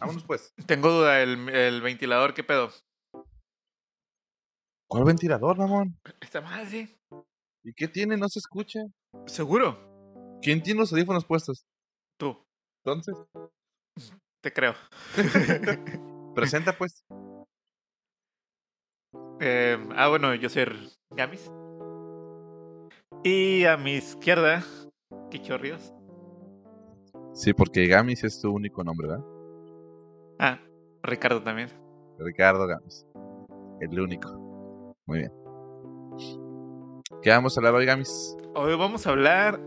Vámonos pues. Tengo duda, el, el ventilador, ¿qué pedo? ¿Cuál ventilador, Ramón? Esta madre. ¿Y qué tiene? No se escucha. ¿Seguro? ¿Quién tiene los audífonos puestos? Tú, Entonces, te creo. presenta pues. Eh, ah, bueno, yo soy Gamis. Y a mi izquierda, Quichorrios. Sí, porque Gamis es tu único nombre, ¿verdad? Ah, Ricardo también. Ricardo Gamis. El único. Muy bien. ¿Qué vamos a hablar hoy, Gamis? Hoy vamos a hablar.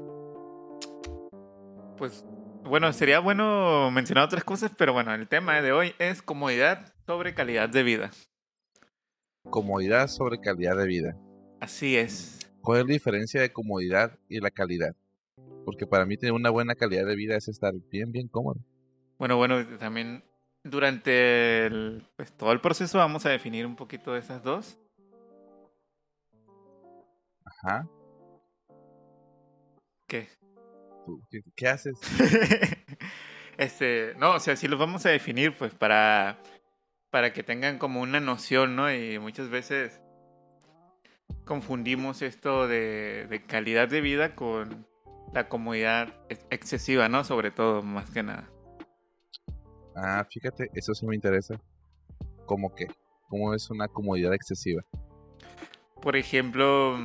Pues, bueno, sería bueno mencionar otras cosas, pero bueno, el tema de hoy es comodidad sobre calidad de vida. Comodidad sobre calidad de vida. Así es. ¿Cuál es la diferencia de comodidad y la calidad? Porque para mí tener una buena calidad de vida es estar bien, bien cómodo. Bueno, bueno, también durante el, pues, todo el proceso vamos a definir un poquito de esas dos. Ajá. ¿Qué? ¿Tú ¿Qué, qué haces? este, no, o sea, sí los vamos a definir, pues, para, para que tengan como una noción, ¿no? Y muchas veces confundimos esto de, de calidad de vida con la comodidad ex- excesiva, ¿no? Sobre todo, más que nada. Ah, fíjate, eso sí me interesa. ¿Cómo qué? ¿Cómo es una comodidad excesiva? Por ejemplo,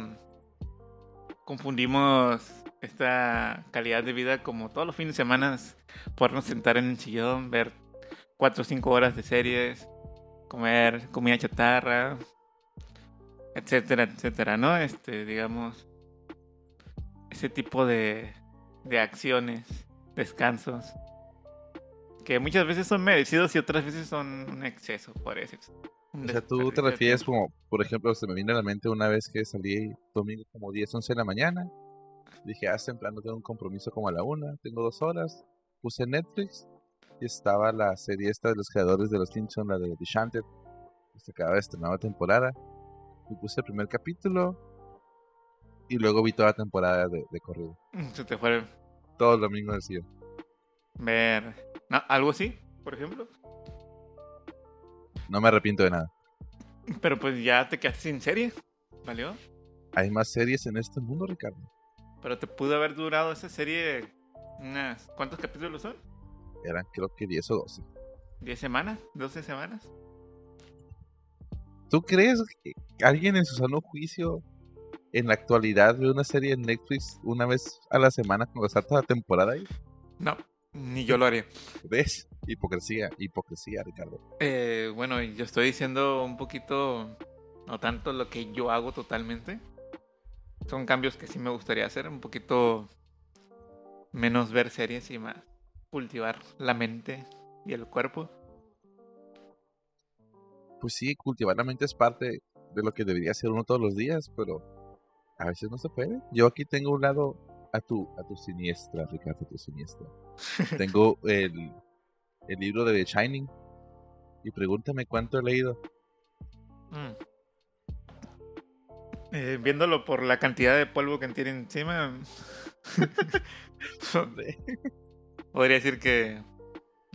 confundimos esta calidad de vida como todos los fines de semana, podernos sentar en el sillón, ver cuatro o cinco horas de series, comer comida chatarra, etcétera, etcétera, ¿no? Este, digamos, ese tipo de, de acciones, descansos, que muchas veces son merecidos y otras veces son un exceso, por eso. un O sea, tú te refieres como, por ejemplo, se me viene a la mente una vez que salí domingo como 10, 11 de la mañana. Dije, ah, temprano tengo un compromiso como a la una, tengo dos horas. Puse Netflix y estaba la serie esta de los creadores de los Simpsons, la de The Shanted. Se acaba de estrenar la temporada. Y puse el primer capítulo y luego vi toda la temporada de, de corrido. Se te fue Todo el domingo decía. ver algo así, por ejemplo. No me arrepiento de nada. Pero pues ya te quedaste sin serie, ¿valió? Hay más series en este mundo, Ricardo. Pero te pudo haber durado esa serie unas... ¿Cuántos capítulos son? Eran creo que 10 o 12. ¿10 semanas? ¿12 semanas? ¿Tú crees que alguien en su sano juicio en la actualidad ve una serie en Netflix una vez a la semana cuando toda la temporada ahí? No, ni yo lo haría. ¿Ves? Hipocresía, hipocresía, Ricardo. Eh, bueno, yo estoy diciendo un poquito, no tanto lo que yo hago totalmente. Son cambios que sí me gustaría hacer, un poquito menos ver series y más cultivar la mente y el cuerpo. Pues sí, cultivar la mente es parte de lo que debería hacer uno todos los días, pero a veces no se puede. Yo aquí tengo un lado a tu, a tu siniestra, Ricardo, a tu siniestra. tengo el, el libro de The Shining y pregúntame cuánto he leído. Mm. Eh, viéndolo por la cantidad de polvo que tiene encima, podría decir que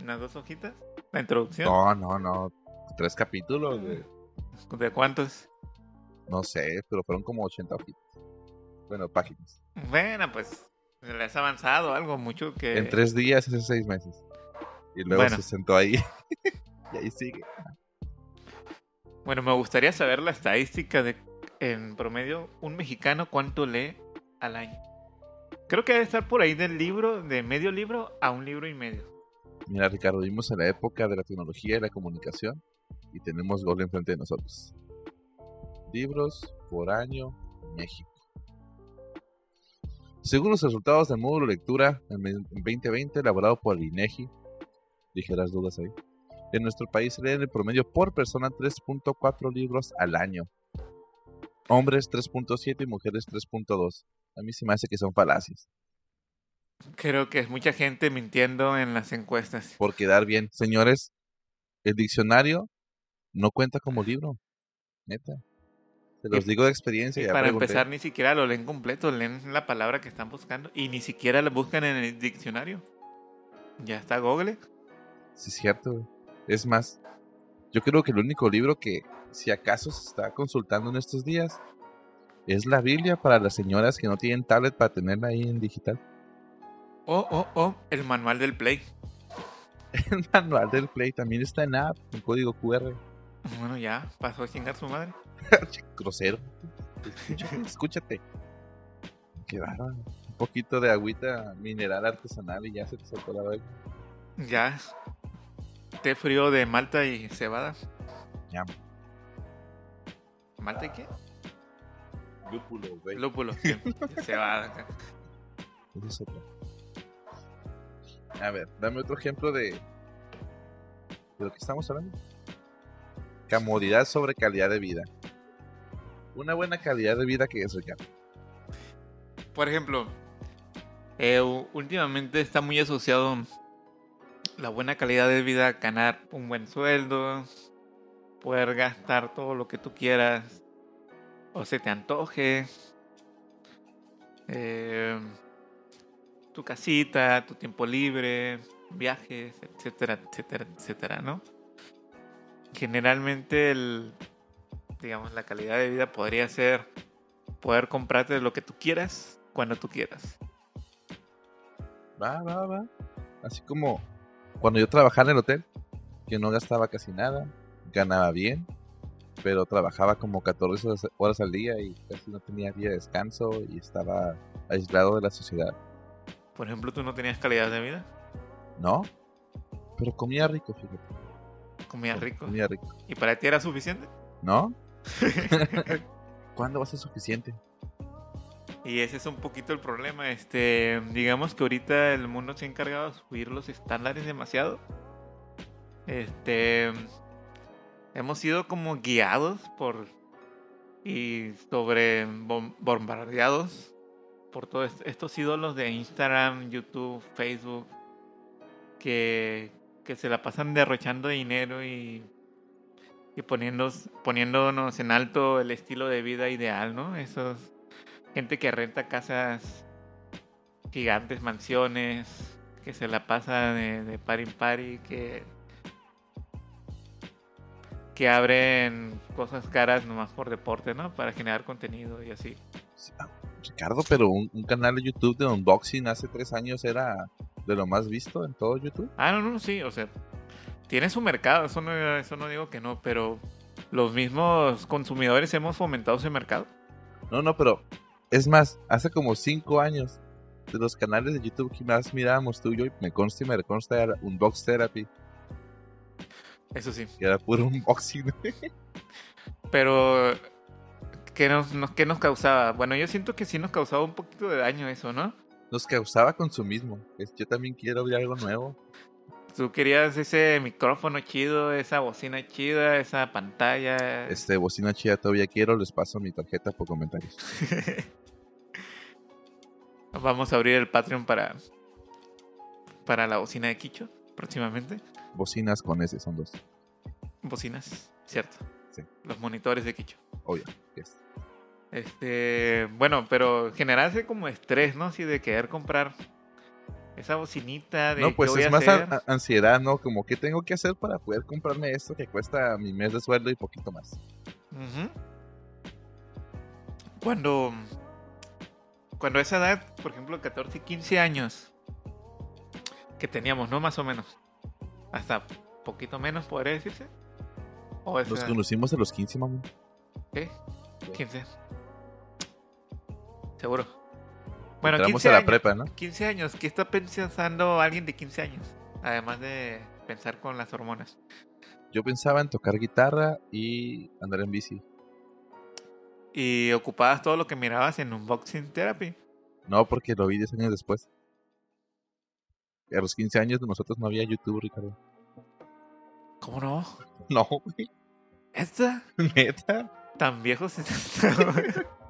unas dos hojitas. La introducción. No, no, no. Tres capítulos de... ¿De cuántos? No sé, pero fueron como 80 hojitas. Bueno, páginas. Bueno, pues se le has avanzado algo mucho que... En tres días hace seis meses. Y luego Bueno. se sentó ahí. y ahí sigue. Bueno, me gustaría saber la estadística de, en promedio, un mexicano cuánto lee al año. Creo que debe estar por ahí del libro, de medio libro a un libro y medio. Mira, Ricardo, vivimos en la época de la tecnología y la comunicación y tenemos Google enfrente de nosotros. Libros por año, México. Según los resultados del módulo lectura en ve- en 2020 elaborado por el INEGI, ligeras dudas ahí, en nuestro país se leen en promedio por persona 3.4 libros al año. Hombres 3.7 y mujeres 3.2. A mí se me hace que son falacias. Creo que es mucha gente mintiendo en las encuestas. por quedar bien. Señores, el diccionario no cuenta como libro. Neta. Se los Y- digo de experiencia. Y ya para pregunté. empezar, ni siquiera lo leen completo, leen la palabra que están buscando y ni siquiera la buscan en el diccionario. Ya está Google. Sí, es cierto. Es más, yo creo que el único libro que, si acaso se está consultando en estos días, es la Biblia para las señoras que no tienen tablet para tenerla ahí en digital. Oh, oh, oh, el manual del Play. El manual del Play también está en app, en código QR. Bueno, ya, pasó a chingar su madre. Grosero. Escúchate, escúchate. Qué bárbaro. Un poquito de agüita mineral artesanal y ya se te soltó la verga. Ya. Té frío de malta y cebada. Ya. ¿Malta y qué? Lúpulo, güey. Lúpulo. sí. cebada. Ese es otro. A ver, dame otro ejemplo de, de lo que estamos hablando. Comodidad sobre calidad de vida. Una buena calidad de vida que es, Ricardo. Por ejemplo, eh, últimamente está muy asociado la buena calidad de vida ganar un buen sueldo, poder gastar todo lo que tú quieras o se te antoje, eh, tu casita, tu tiempo libre, viajes, etcétera, etcétera, etcétera, ¿no? Generalmente el, digamos, la calidad de vida podría ser poder comprarte lo que tú quieras cuando tú quieras. Va, va, va. Así como cuando yo trabajaba en el hotel, que no gastaba casi nada, ganaba bien, pero trabajaba como 14 horas- al día y casi no tenía día de descanso y estaba aislado de la sociedad. Por ejemplo, tú no tenías calidad de vida, ¿No? Pero comía rico, fíjate. comías rico. Comía rico. ¿Y para ti era suficiente? ¿No? ¿Cuándo va a ser suficiente? Y ese es un poquito el problema. Este, digamos que ahorita el mundo se ha encargado de subir los estándares demasiado. Este, hemos sido como guiados por y sobre bom- bombardeados por todos est- estos ídolos de Instagram, YouTube, Facebook que, que se la pasan derrochando dinero y y poniéndonos, poniéndonos en alto el estilo de vida ideal, ¿no? Esos gente que renta casas gigantes, mansiones, que se la pasa de, de par en pari, que que abren cosas caras nomás por deporte, ¿no? Para generar contenido y así. Sí, ah, Ricardo, pero un, un canal de YouTube de unboxing hace tres años era de lo más visto en todo YouTube. Ah, no, no, sí, o sea, tiene su mercado, eso no, eso no digo que no, pero los mismos consumidores hemos fomentado ese mercado. No, no, pero es más, hace como cinco años de los canales de YouTube que más mirábamos tú y yo, y me consta y me reconsta era Unbox Therapy, Eso sí. que era puro unboxing. Pero, ¿qué nos, nos- qué nos causaba? Bueno, yo siento que sí nos causaba un poquito de daño eso, ¿no? Nos causaba consumismo. Yo también quiero ver algo nuevo. Tú querías ese micrófono chido, esa bocina chida, esa pantalla. Este, bocina chida todavía quiero, les paso mi tarjeta por comentarios. Vamos a abrir el Patreon para, para la bocina de Kicho próximamente. Bocinas con ese son dos. Bocinas, cierto. Sí. Los monitores de Kicho. Obvio. yes. Este, bueno, pero generarse como estrés, ¿no? Así de querer comprar esa bocinita de No, qué pues es más a- ansiedad, ¿no? Como que tengo que hacer para poder comprarme esto que cuesta mi mes de sueldo y poquito más. Cuando cuando a esa edad, por ejemplo, 14 y 15 años que teníamos, ¿no? Más o menos. Hasta poquito menos, podría decirse. O Nos edad, conocimos a los 15, mamá. ¿qué? 15. Seguro. Bueno, Entramos 15 a la años. prepa, ¿no? 15 años. ¿Qué está pensando alguien de 15 años? Además de pensar con las hormonas. Yo pensaba en tocar guitarra y andar en bici. Y ocupabas todo lo que mirabas en Unboxing Therapy. No, porque lo vi 10 años después. A los 15 años de nosotros no había YouTube, Ricardo. ¿Cómo no? No, güey. ¿Esta? Neta. Tan viejos.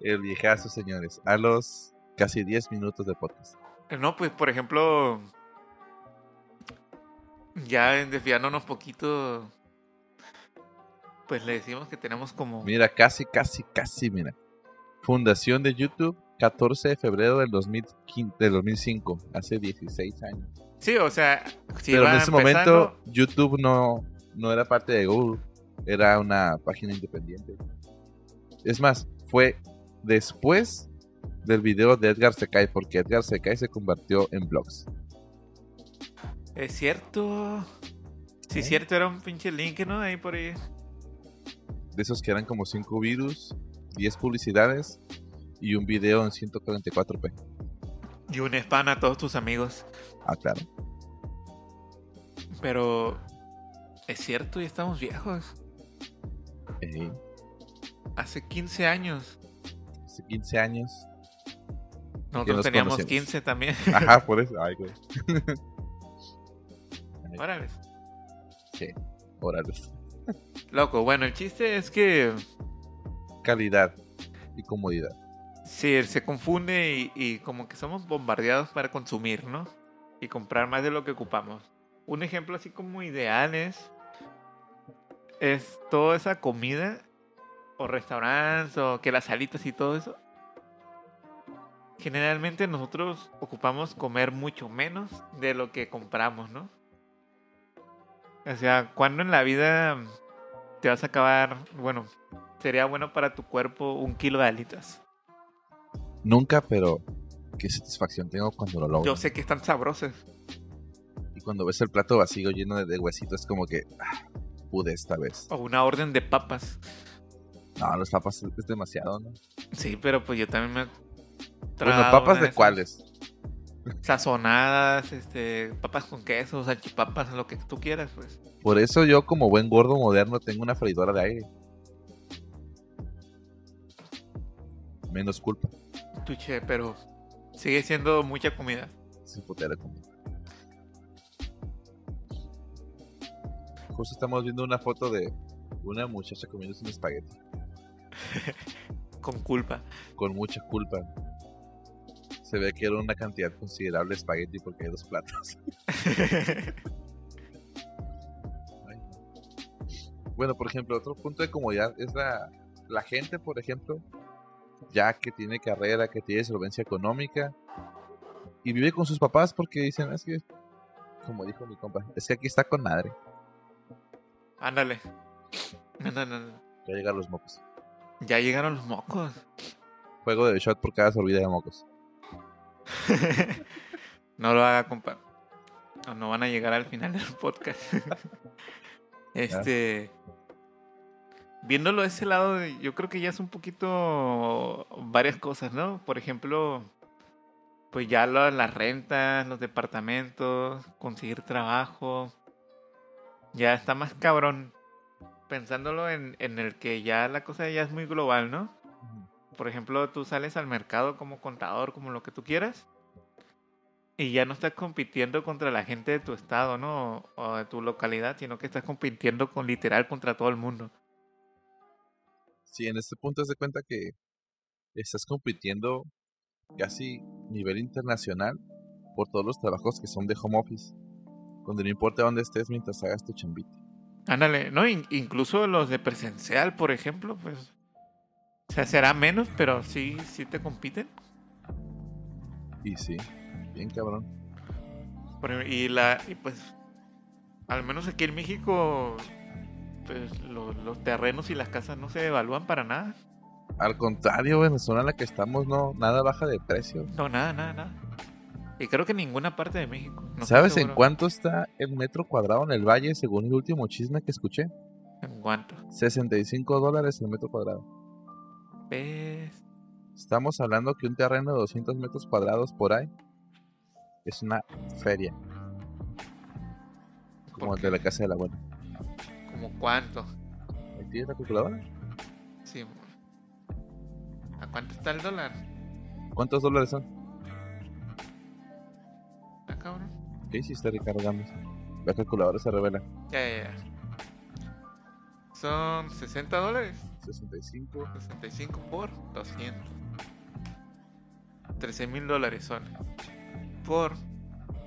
El viejazo, señores. A los casi 10 minutos de podcast. no, pues por ejemplo, ya desviándonos poquito, pues le decimos que tenemos como Mira, casi, casi, casi, mira. Fundación de YouTube, 14 de febrero del, 2015, del 2005, hace 16 años. Sí, o sea, si Pero en ese empezando- momento YouTube no, no era parte de Google, era una página independiente. Es más, fue después del video de Edgar Secai, porque Edgar Secai se convirtió en blogs. Es cierto. Sí, ¿Eh? es cierto, era un pinche link, ¿no? Ahí por ahí. De esos que eran como 5 virus, 10 publicidades y un video en 144p. Y un spam a todos tus amigos. Ah, claro. Pero es cierto, ya estamos viejos. Ey, Hace 15 años. Hace 15 años. Nosotros nos teníamos conocemos. 15 también. Ajá, por eso. Ay, güey. Órale. Órale. Loco, bueno, el chiste es que Calidad y comodidad. sí, se confunde y, y como que somos bombardeados para consumir, ¿no? Y comprar más de lo que ocupamos. Un ejemplo así como ideal es, es toda esa comida o restaurantes o que las salitas y todo eso. Generalmente nosotros ocupamos comer mucho menos de lo que compramos, ¿no? O sea, cuando en la vida te vas a acabar, bueno, sería bueno para tu cuerpo un kilo de alitas. Nunca, pero qué satisfacción tengo cuando lo logro. Yo sé que están sabrosas. Y cuando ves el plato vacío lleno de, de huesitos, es como que ah, pude esta vez. O una orden de papas. No, los papas es, demasiado, ¿no? Sí, pero pues yo también me... Bueno, papas de esas cuáles. Sazonadas, este, papas con queso, salchipapas, lo que tú quieras, pues. Por eso yo, como buen gordo moderno, tengo una freidora de aire. Menos culpa. Tuche, pero sigue siendo mucha comida. Sin putera comida. Justo estamos viendo una foto de una muchacha comiendo un espagueti. Con culpa. Con mucha culpa. Se ve que era una cantidad considerable de espagueti porque hay dos platos. Bueno, por ejemplo, otro punto de comodidad es la, la gente, por ejemplo, ya que tiene carrera, que tiene solvencia económica y vive con sus papás porque dicen, es que, como dijo mi compa, es que aquí está con madre. Ándale. Ándale. Ya llegan los mocos. Ya llegaron los mocos. Juego de shot por cada sorbida de mocos. no lo haga, compa. No van a llegar al final del podcast. este. Viéndolo de ese lado, yo creo que ya es un poquito varias cosas, ¿no? Por ejemplo, pues ya lo- las rentas, los departamentos, conseguir trabajo. Ya está más cabrón. Pensándolo en, en el que ya la cosa ya es muy global, ¿no? por ejemplo, tú sales al mercado como contador, como lo que tú quieras, y ya no estás compitiendo contra la gente de tu estado, ¿no? O, de tu localidad, sino que estás compitiendo con literal contra todo el mundo. Sí, en este punto te cuenta que estás compitiendo casi nivel internacional por todos los trabajos que son de home office. Donde no importa dónde estés mientras hagas tu chambita. Ándale, ¿no? In- incluso los de presencial, por ejemplo, pues. O sea, será menos, pero sí, sí te compiten. Y sí, bien cabrón. Y la. Y pues. Al menos aquí en México. Pues lo- los terrenos y las casas no se evalúan para nada. Al contrario, en la zona en la que estamos no nada baja de precio. No, nada, nada, nada. Y creo que en ninguna parte de México. no ¿Sabes en cuánto está el metro cuadrado en el valle según el último chisme que escuché? ¿En cuánto? 65 dólares el metro cuadrado. ¿Ves? Estamos hablando que un terreno de 200 metros cuadrados por ahí es una feria. Como ¿Por el de la casa de la abuela. ¿Como cuánto? ¿Ahí ¿Tienes la calculadora? Sí. ¿A cuánto está el dólar? ¿Cuántos dólares son? ¿Qué hiciste, Ricardo Gámez? La calculadora se revela. Ya, ya, ya. Son 60 dólares. 65. 65 por 200. 13 mil dólares son. Por.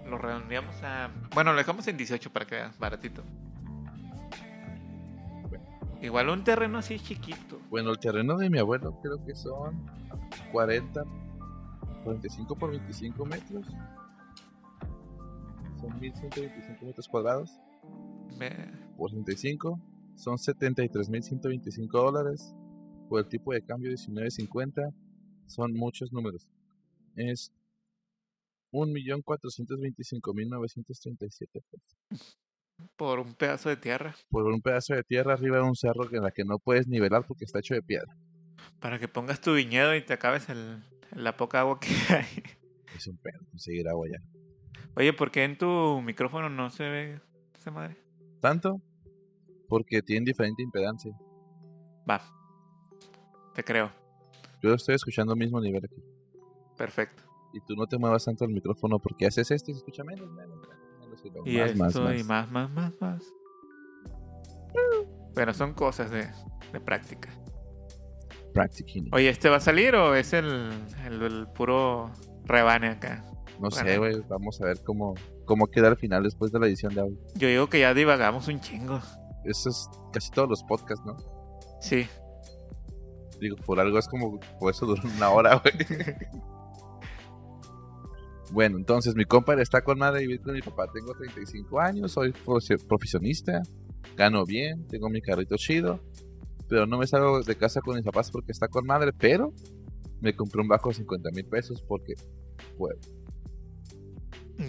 Lo redondeamos a. Bueno, lo dejamos en 18 para que veas, baratito. Igual un terreno así chiquito. Bueno, el terreno de mi abuelo creo que son 40, 45 por 25 metros. Son 1125 metros cuadrados. Ve- Por 35 son 73.125 dólares. Por el tipo de cambio 19.50 son muchos números. Es 1.425.937 pesos. Por un pedazo de tierra. Por un pedazo de tierra arriba de un cerro en la que no puedes nivelar porque está hecho de piedra. Para que pongas tu viñedo y te acabes el, la poca agua que hay. Es un pedo conseguir agua ya. Oye, ¿por qué en tu micrófono no se ve esa madre? ¿Tanto? Porque tienen diferente impedancia. Va. Te creo. Yo estoy escuchando al mismo nivel aquí. Perfecto. Y tú no te muevas tanto el micrófono porque haces esto y se escucha menos, menos, menos, menos, y luego Y más, esto más, y más. más, más, más, más. Bueno, son cosas de, de práctica. Practicing. Oye, ¿este va a salir o es el, el, el puro rebane acá? No sé, güey. Vamos a ver cómo, cómo queda al final después de la edición de audio. Yo digo que ya divagamos un chingo. Eso es casi todos los podcasts, ¿no? Sí. Digo, por algo es como, por eso dura una hora, güey. bueno, entonces mi compa está con madre vivir con mi papá. Tengo 35 años, soy profe- profesionista, gano bien, tengo mi carrito chido, pero no me salgo de casa con mis papás porque está con madre, pero me compré un bajo de 50 mil pesos porque, bueno,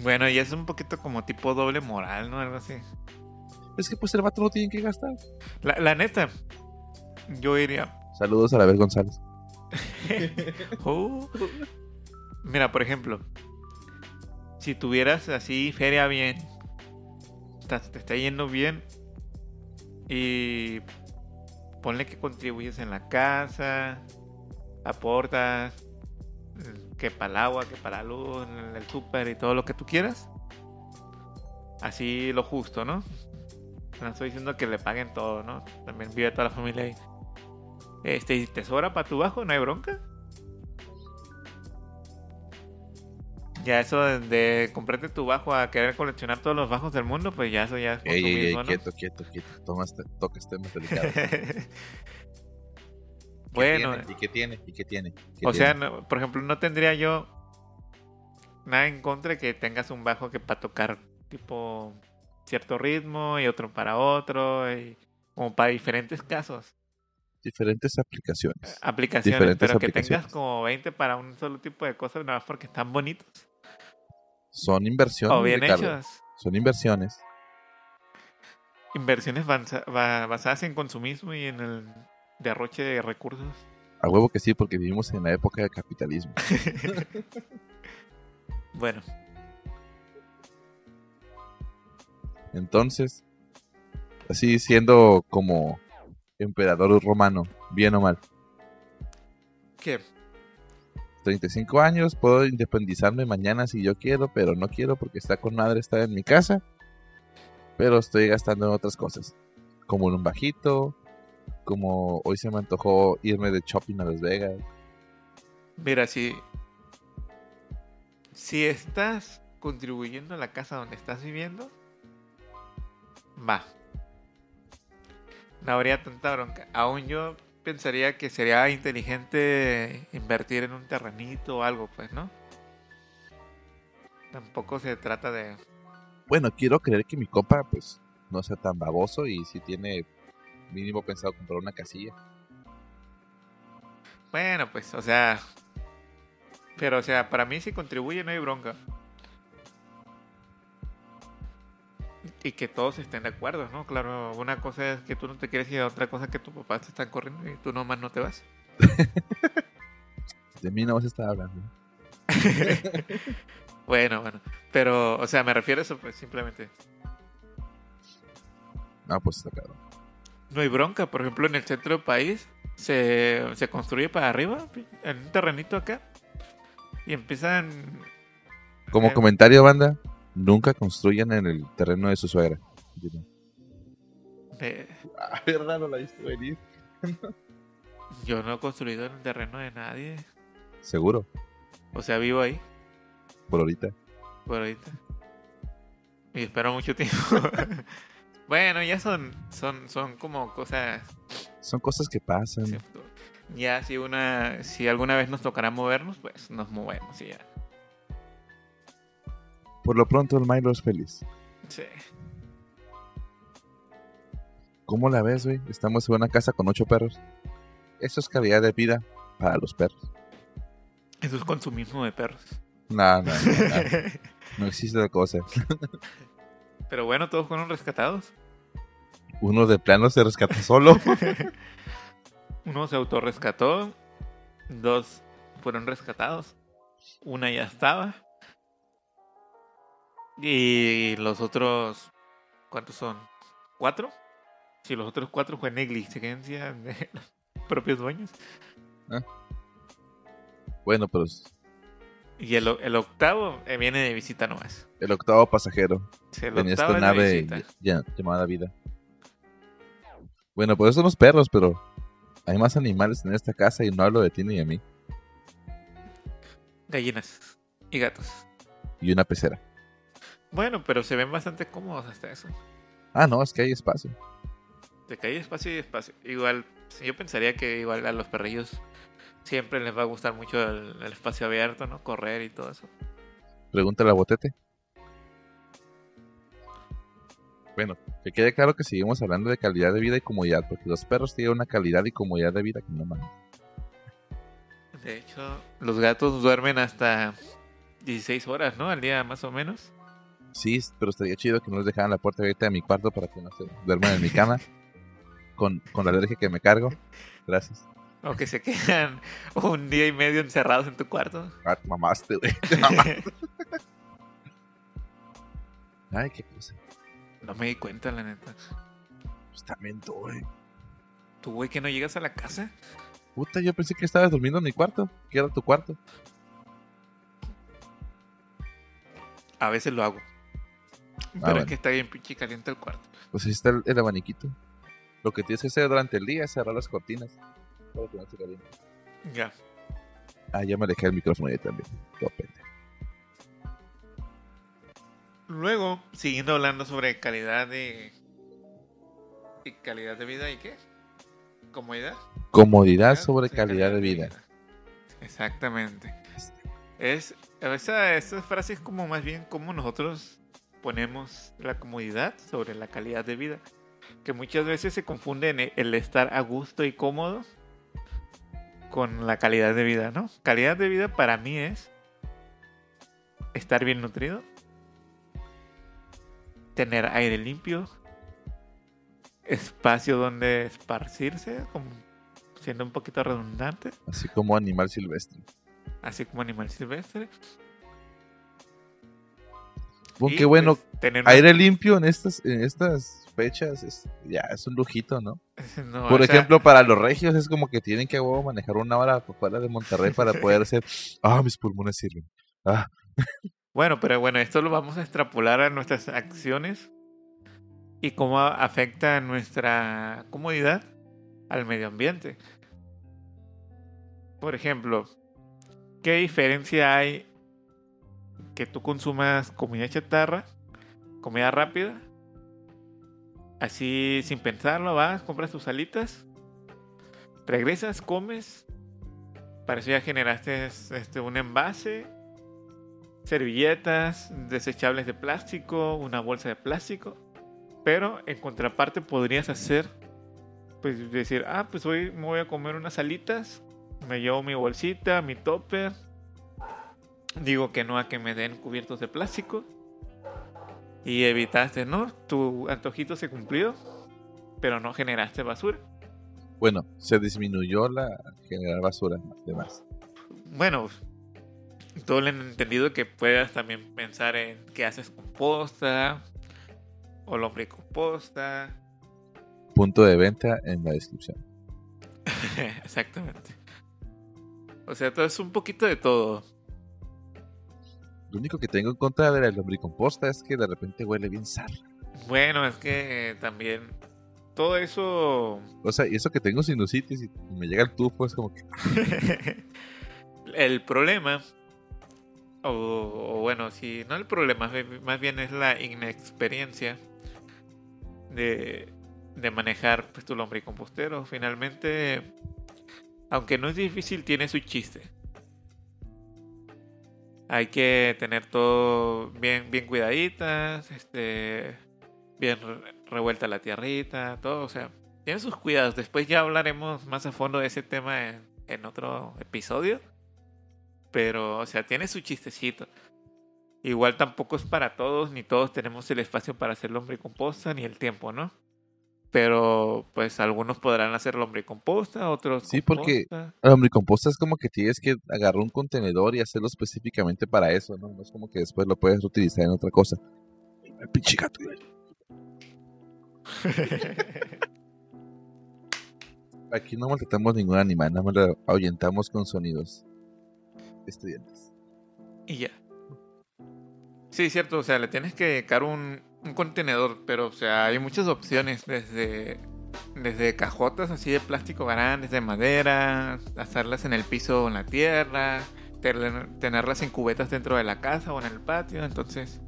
Bueno, y es un poquito como tipo doble moral, ¿no? Algo así. es que pues el vato no tiene que gastar. La, la neta, yo iría. Saludos a la vez González. Uh. Mira, por ejemplo, si tuvieras así feria bien, ta- te está yendo bien y ponle que contribuyes en la casa, aportas que para el agua, que para la luz, en el súper y todo lo que tú quieras. Así lo justo, ¿no? No estoy diciendo que le paguen todo, ¿no? También vive toda la familia ahí. Este, y te sobra para tu bajo, no hay bronca. Ya eso de, de comprarte tu bajo a querer coleccionar todos los bajos del mundo, pues ya eso ya es Ey, ey, ey, consumismo, ¿no? quieto, quieto, quieto. Toma este, tocas temas delicados. ¿Qué bueno, tiene? ¿Y qué tiene? ¿Y qué tiene? ¿Qué o sea, no- por ejemplo, no tendría yo nada en contra de que tengas un bajo que para tocar tipo cierto ritmo y otro para otro, y como para diferentes casos, diferentes aplicaciones. aplicaciones, Diferentes pero que tengas como 20 para un solo tipo de cosas, nada más porque están bonitos Son inversiones. o bien Ricardo. hechos. Son inversiones. Inversiones basadas en consumismo y en el derroche de recursos. A huevo que sí, porque vivimos en la época del capitalismo. Bueno, Entonces, así siendo como emperador romano, bien o mal. ¿qué? 35 años, puedo independizarme mañana si yo quiero, pero no quiero porque está con madre estar en mi casa. Pero estoy gastando en otras cosas, como en un bajito, como hoy se me antojó irme de shopping a Las Vegas. Mira, si, si estás contribuyendo a la casa donde estás viviendo, va. No habría tanta bronca. Aún yo pensaría que sería inteligente invertir en un terrenito o algo, pues, ¿no? Tampoco se trata de... Bueno, quiero creer que mi compa, pues, no sea tan baboso y si tiene mínimo pensado comprar una casilla. Bueno, pues, o sea... Pero, o sea, para mí si contribuye no hay bronca. Y que todos estén de acuerdo, ¿no? Claro, una cosa es que tú no te quieres ir, otra cosa que tu papá te está corriendo y tú nomás no te vas. De mí no vas a estar hablando. Bueno, bueno. Pero, o sea, me refiero a eso, pues simplemente. No, pues está cabrón. No hay bronca. Por ejemplo, en el centro del país se, se construye para arriba, en un terrenito acá. Y empiezan. Como Eh. comentario, banda, nunca construyan en el terreno de su suegra. eh, Ah, es raro la viste venir. yo no he construido en el terreno de nadie. Seguro, O sea, vivo ahí, por ahorita. por ahorita. Y espero mucho tiempo. Bueno, ya son, son, son como cosas. Son cosas que pasan. sí, Ya si una, si alguna vez nos tocará movernos, pues nos movemos y ya. Por lo pronto el Milo es feliz. Sí. ¿Cómo la ves, güey? Estamos en una casa con ocho perros. Eso es calidad de vida para los perros. Eso es consumismo de perros. No, no, no, no. No existe otra cosa. Pero bueno, todos fueron rescatados. Uno de plano se rescata solo. Uno se autorrescató. Dos fueron rescatados. Una ya estaba. Y los otros. ¿Cuántos son? ¿Cuatro? Si los otros cuatro fue negligencia de los propios dueños. Bueno, pero Y el, el octavo eh, viene de visita nomás. el octavo pasajero Sí, el en octavo esta es de nave ya- llamada vida. Bueno, pues son los perros, pero hay más animales en esta casa y no hablo de ti ni de mí. Gallinas y gatos. Y una pecera. Bueno, pero se ven bastante cómodos hasta eso. Ah, no, es que hay espacio. Te cae espacio y espacio. Igual, yo pensaría que igual a los perrillos siempre les va a gustar mucho el, el espacio abierto, ¿no? Correr y todo eso. Pregúntale a Botete. Bueno, que quede claro que seguimos hablando de calidad de vida y comodidad, porque los perros tienen una calidad y comodidad de vida que no mames. De hecho, los gatos duermen hasta 16 horas, ¿no? Al día más o menos. Sí, pero estaría chido que no les dejaran la puerta abierta de mi cuarto para que no se duerman en mi cama con, con la alergia que me cargo. Gracias. O que se quedan un día y medio encerrados en tu cuarto. Ah, te mamaste, güey. Te mamaste. Ay, qué cosa. No me di cuenta, la neta. Pues también tú, güey. ¿Tú, güey, que no llegas a la casa? Puta, yo pensé que estabas durmiendo en mi cuarto. Que era tu cuarto. A veces lo hago. Pero bueno. es que está bien pinche caliente el cuarto. Pues ahí está el, el abaniquito. Lo que tienes que hacer durante el día es cerrar las cortinas. Para que no se caliente. Ya. Ah, ya me alejé el micrófono ahí también. Todo pendejo. Luego, siguiendo hablando sobre calidad de. y calidad de vida y qué? Comodidad. Comodidad sobre calidad de vida. Exactamente. Es. Esa, esa frase es como más bien como nosotros ponemos la comodidad sobre la calidad de vida. Que muchas veces se confunde en el estar a gusto y cómodo con la calidad de vida, ¿no? Calidad de vida para mí es estar bien nutrido, tener aire limpio, espacio donde esparcirse, como siendo un poquito redundante, Así como animal silvestre. así como animal silvestre. Aunque Y, bueno, pues, tener una- aire limpio en estas, en estas fechas es, ya es un lujito, ¿no? No, Por sea, ejemplo, para los regios es como que tienen que huevo manejar una hora fuera de Monterrey para poder hacer. Ah, mis pulmones sirven. Ah, Bueno, pero bueno, esto lo vamos a extrapolar a nuestras acciones y cómo afecta nuestra comodidad al medio ambiente. Por ejemplo, ¿qué diferencia hay que tú consumas comida chatarra, comida rápida? Así sin pensarlo, vas, compras tus alitas, regresas, comes, para eso ya generaste este, un envase, servilletas desechables de plástico, una bolsa de plástico. Pero en contraparte podrías hacer, pues decir, ah, pues hoy me voy a comer unas alitas, me llevo mi bolsita, mi topper. Digo que no a que me den cubiertos de plástico. Y evitaste, ¿no? Tu antojito se cumplió, pero no generaste basura. bueno, se disminuyó la generar basura, además. Bueno, todo el entendido que puedas también pensar en que haces composta o lombricomposta. Punto de venta en la descripción. Exactamente. O sea, todo es un poquito de todo. Lo único que tengo en contra de la lombricomposta es que de repente huele bien sal. Bueno, es que eh, también todo eso. O sea, y eso que tengo sinusitis y me llega el tufo, es como que. el problema. O, o bueno, si no el problema, más bien es la inexperiencia. de, de manejar pues, tu lombricompostero. Finalmente, aunque no es difícil, tiene su chiste. Hay que tener todo bien, bien cuidaditas, este, bien revuelta la tierrita, todo, o sea, tiene sus cuidados. Después ya hablaremos más a fondo de ese tema en, otro episodio. Pero, o sea, tiene su chistecito. Igual tampoco es para todos, ni todos tenemos el espacio para hacer lombricomposta, ni el tiempo, ¿no? Pero, pues, algunos podrán hacer lombricomposta, otros Sí, porque composta. la lombricomposta es como que tienes que agarrar un contenedor y hacerlo específicamente para eso, ¿no? No es como que después lo puedes utilizar en otra cosa. El pinche gato. Aquí no maltratamos ningún animal, nada más lo ahuyentamos con sonidos estudiantes. Y ya. Sí, cierto, o sea, le tienes que dedicar un, un contenedor, pero, o sea, hay muchas opciones, desde, desde cajotas así de plástico grandes, de madera, hacerlas en el piso o en la tierra, tener- tenerlas en cubetas dentro de la casa o en el patio, entonces,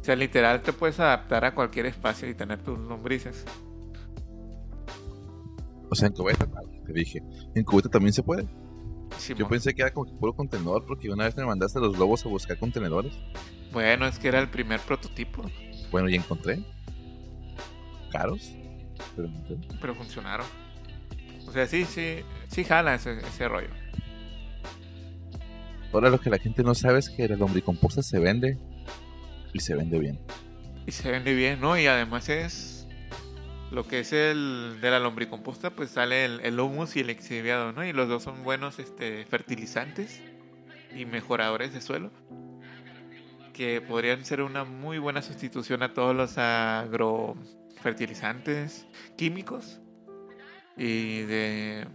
o sea, literal te puedes adaptar a cualquier espacio y tener tus lombrices. O sea, en cubeta, te dije. En cubeta también se puede. Yo pensé que era como que puro contenedor, porque una vez me mandaste a los lobos a buscar contenedores. Bueno, es que era el primer prototipo, Bueno, y encontré. Caros. Pero pero funcionaron. O sea, sí, sí, sí jala ese, ese rollo. Ahora lo que la gente no sabe es que la lombricomposta se vende. Y se vende bien. Y se vende bien, ¿no? Y además es lo que es el de la lombricomposta, pues sale el, el humus y el exhibiado, ¿no? Y los dos son buenos este, fertilizantes y mejoradores de suelo que podrían ser una muy buena sustitución a todos los agrofertilizantes químicos y de,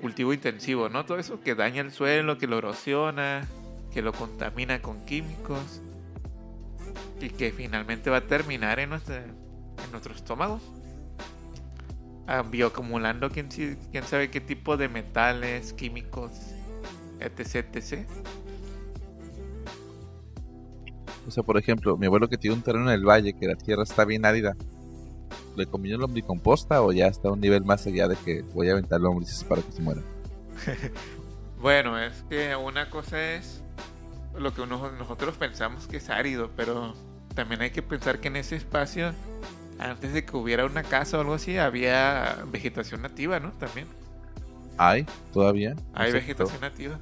cultivo intensivo, ¿no? Todo eso que daña el suelo, que lo erosiona, que lo contamina con químicos y que finalmente va a terminar en nuestra, en nuestro estómago. Ah, bioacumulando quién, sabe qué tipo de metales, químicos, etc. O sea, por ejemplo, mi abuelo que tiene un terreno en el valle, que la tierra está bien árida. ¿Le combinó lombricomposta o ya está a un nivel más allá de que voy a aventar lombrices para que se mueran? Bueno, es que una cosa es lo que uno- nosotros pensamos que es árido, pero también hay que pensar que en ese espacio, antes de que hubiera una casa o algo así, había vegetación nativa, ¿no? También. ¿Hay todavía? Hay vegetación nativa.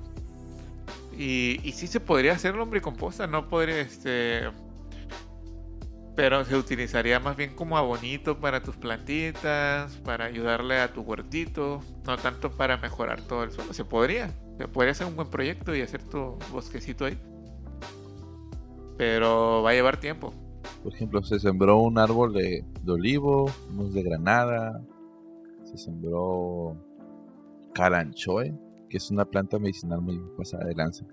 Y, sí se podría hacer lombricomposta, no podría, este... Pero se utilizaría más bien como abonito para tus plantitas, para ayudarle a tu huertito, no tanto para mejorar todo el suelo. Se podría, se podría hacer un buen proyecto y hacer tu bosquecito ahí. Pero va a llevar tiempo. Por ejemplo, se sembró un árbol de, de olivo, unos de granada, se sembró calanchoe, que es una planta medicinal muy pasada de lanza.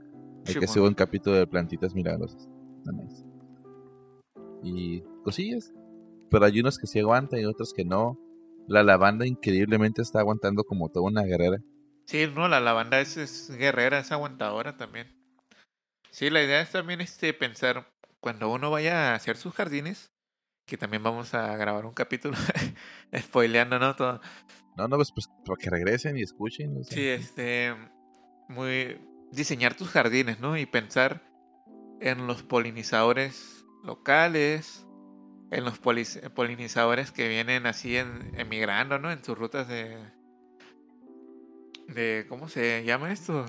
Hay que hacer un capítulo de plantitas milagrosas. Nice. Y cosillas. Pero hay unos que sí aguantan y otros que no. La lavanda increíblemente está aguantando como toda una guerrera. Sí, no, la lavanda es, es guerrera, es aguantadora también. Sí, la idea es también este pensar cuando uno vaya a hacer sus jardines, que también vamos a grabar un capítulo spoileando, ¿no? Todo. No, no, pues, pues para que regresen y escuchen. o sea. Sí, este muy diseñar tus jardines, ¿no? Y pensar en los polinizadores locales, en los polinizadores que vienen así en, emigrando, ¿no? En sus rutas de de ¿cómo se llama esto?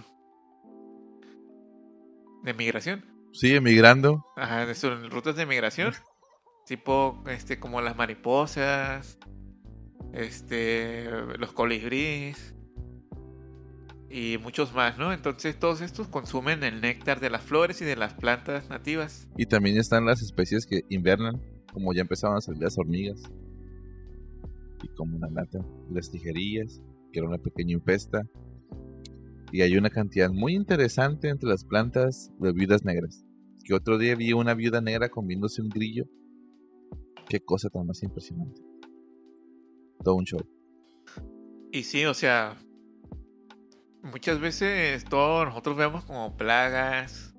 De migración. Sí, emigrando. Ajá, de sus rutas de migración. tipo, este, como las mariposas, este, los colibríes y muchos más, ¿no? Entonces todos estos consumen el néctar de las flores y de las plantas nativas. Y también están las especies que invernan, como ya empezaban a salir las hormigas. Y como una lata, las tijerillas, que era una pequeña infesta. Y hay una cantidad muy interesante entre las plantas de viudas negras. Que otro día vi una viuda negra comiéndose un grillo. Qué cosa tan más impresionante. Todo un show. Y sí, o sea, muchas veces todos nosotros vemos como plagas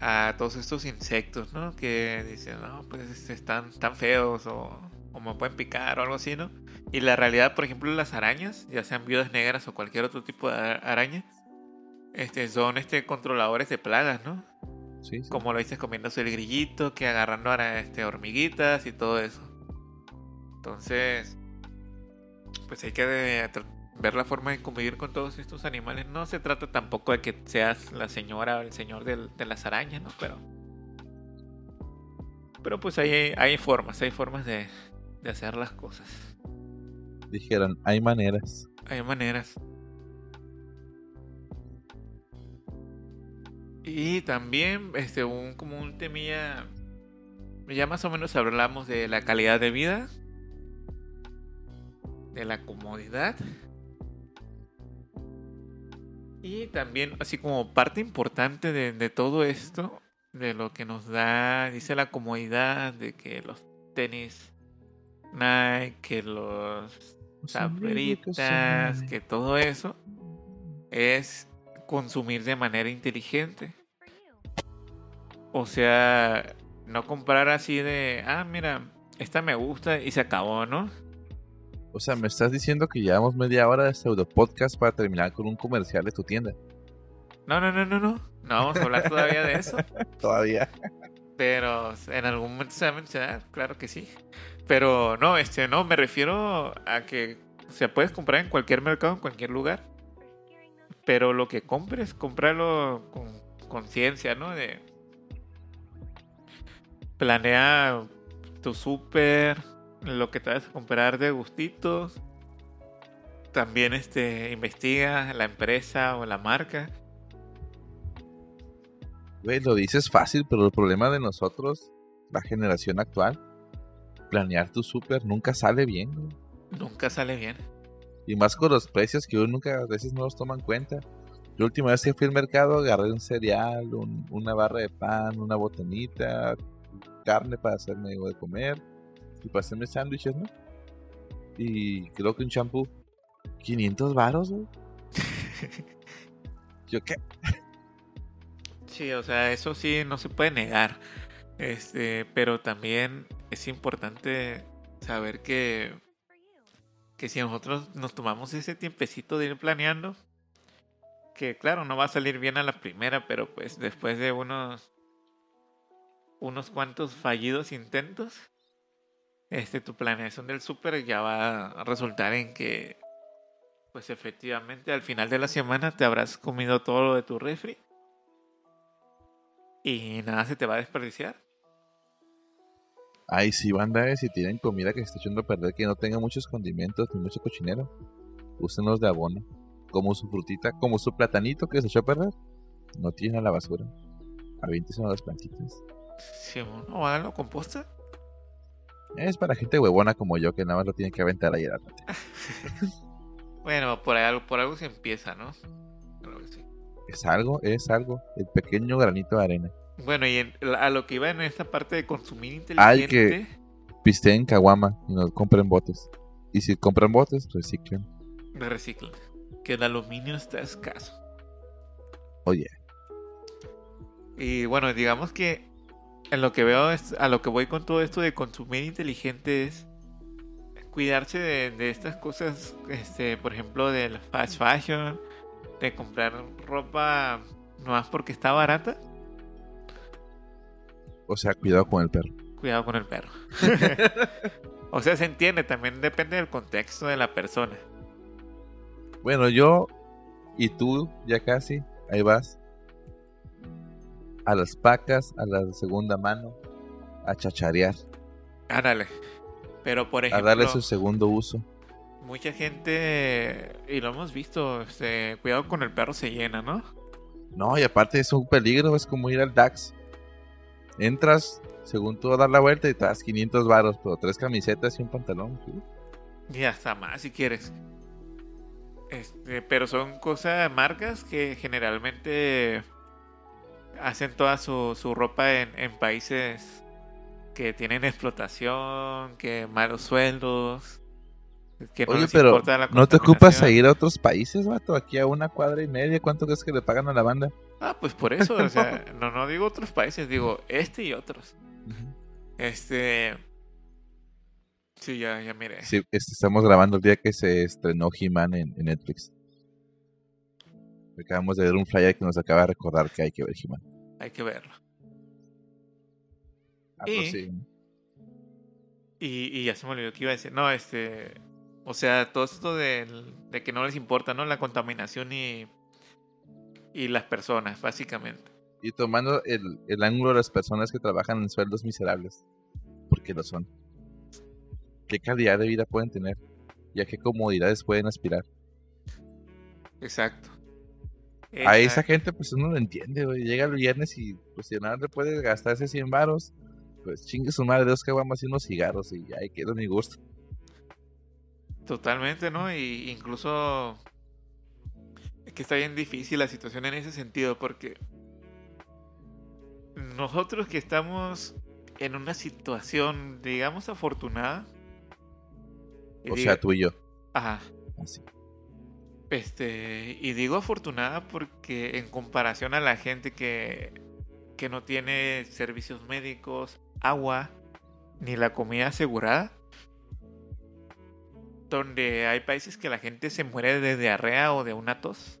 a todos estos insectos, ¿no? Que dicen, no, pues este, están tan feos o, o me pueden picar o algo así, ¿no? Y la realidad, por ejemplo, las arañas, ya sean viudas negras o cualquier otro tipo de araña, este, son este, controladores de plagas, ¿no? Sí, sí. Como lo dices, comiéndose el grillito, que agarrando a este, hormiguitas y todo eso. Entonces, pues hay que ver la forma de convivir con todos estos animales. No se trata tampoco de que seas la señora o el señor del- de las arañas, ¿no? Pero, pero pues hay, hay formas, hay formas de, de hacer las cosas. Dijeron, hay maneras. Hay maneras. Y también, este, un, como un temilla, ya más o menos hablamos de la calidad de vida, de la comodidad. Y también, así como parte importante de, de todo esto, de lo que nos da, dice la comodidad, de que los tenis Nike, que los tableritas, que todo eso es consumir de manera inteligente. O sea, no comprar así de, ah, mira, esta me gusta y se acabó, ¿no? O sea, me estás diciendo que llevamos media hora de pseudo podcast para terminar con un comercial de tu tienda. No, no, no, no, no. No vamos a hablar todavía de eso. Todavía. Pero en algún momento se va a mencionar, claro que sí. Pero no, este, no, me refiero a que se puedes comprar en cualquier mercado, en cualquier lugar. Pero lo que compres, cómpralo con conciencia, ¿no? De planea tu súper, lo que te vas a comprar de gustitos. También este investiga la empresa o la marca. Güey, lo dices fácil, pero el problema de nosotros, la generación actual, planear tu súper nunca sale bien. güey. Nunca sale bien. Y más con los precios que uno nunca a veces no los toma en cuenta. La última vez que fui al mercado agarré un cereal, un- una barra de pan, una botanita, carne para hacerme algo de comer y para hacerme sándwiches, ¿no? Y creo que un champú, 500 varos, güey. Yo qué, Sí, o sea, eso sí no se puede negar. Este, pero también es importante saber que que si nosotros nos tomamos ese tiempecito de ir planeando, que claro, no va a salir bien a la primera, pero pues después de unos unos cuantos fallidos intentos, este tu planeación del súper ya va a resultar en que pues efectivamente al final de la semana te habrás comido todo lo de tu refri y nada se te va a desperdiciar. Ay, sí, banda, eh, si tienen comida que se está echando a perder, que no tenga muchos condimentos ni mucho cochinero, úsenlos de abono. Como su frutita, como su platanito que se echó a perder, no tienen a la basura. Aviéntese a las plantitas. Sí, o háganlo composta. Es para gente huevona como yo que nada más lo tiene que aventar ahí rato. Bueno, por algo, por algo se empieza, ¿no? Claro que sí. Es algo, es algo. El pequeño granito de arena. Bueno, y en- a lo que iba en esta parte de consumir inteligente, Pisteen caguama y no compren botes. Y si compran botes, reciclen. de recicla. Que el aluminio está escaso. Oye, Y bueno, digamos que en lo que veo, es, a lo que voy con todo esto de consumir inteligente es cuidarse de, de estas cosas, este, por ejemplo, del fast fashion, de comprar ropa nomás porque está barata. o sea, cuidado con el perro. Cuidado con el perro. o sea, se entiende, también depende del contexto de la persona. Bueno, yo y tú ya casi, ahí vas. A las pacas, a la segunda mano, a chacharear, Ándale. Pero por a ejemplo, darle su segundo uso. mucha gente, y lo hemos visto, este, cuidado con el perro se llena, ¿no? No, y aparte es un peligro, es como ir al DAX. Entras, según tú, a dar la vuelta y te das 500 varos, pero tres camisetas y un pantalón. ¿sí? Y hasta más si quieres. Este, pero son cosas, marcas que generalmente hacen toda su, su ropa en, en países que tienen explotación, que malos sueldos. Que no Oye, les pero importa la ¿no te ocupas a ir a otros países, vato? Aquí a una cuadra y media. ¿Cuánto crees que le pagan a la banda? Ah, pues por eso, o sea, no, no digo otros países, digo este y otros. Este. Sí, ya, ya miré. Sí, este, estamos grabando el día que se estrenó He-Man en, en Netflix. Acabamos de ver un flyer que nos acaba de recordar que hay que ver He-Man. Hay que verlo. Ah, Y- pues sí. Y, y ya se me olvidó que iba a decir. No, este. O sea, todo esto del- de, que no les importa, ¿no? La contaminación y. Y las personas, básicamente. Y tomando el, el ángulo de las personas que trabajan en sueldos miserables. Porque lo son. ¿Qué calidad de vida pueden tener? ¿Y a qué comodidades pueden aspirar? Exacto. A esa gente pues uno lo entiende, güey. Llega el viernes y pues si nada le puede gastarse 100 varos, pues chingue su madre, dos caguamas y unos cigarros y ya, ahí queda mi gusto. Totalmente, ¿no? Y incluso es que está bien difícil la situación en ese sentido porque nosotros que estamos en una situación, digamos, afortunada. O diga- sea, tú y yo. Ajá. Así. Este, y digo afortunada porque en comparación a la gente que, que no tiene servicios médicos, agua, ni la comida asegurada, donde hay países que la gente se muere de diarrea o de una tos.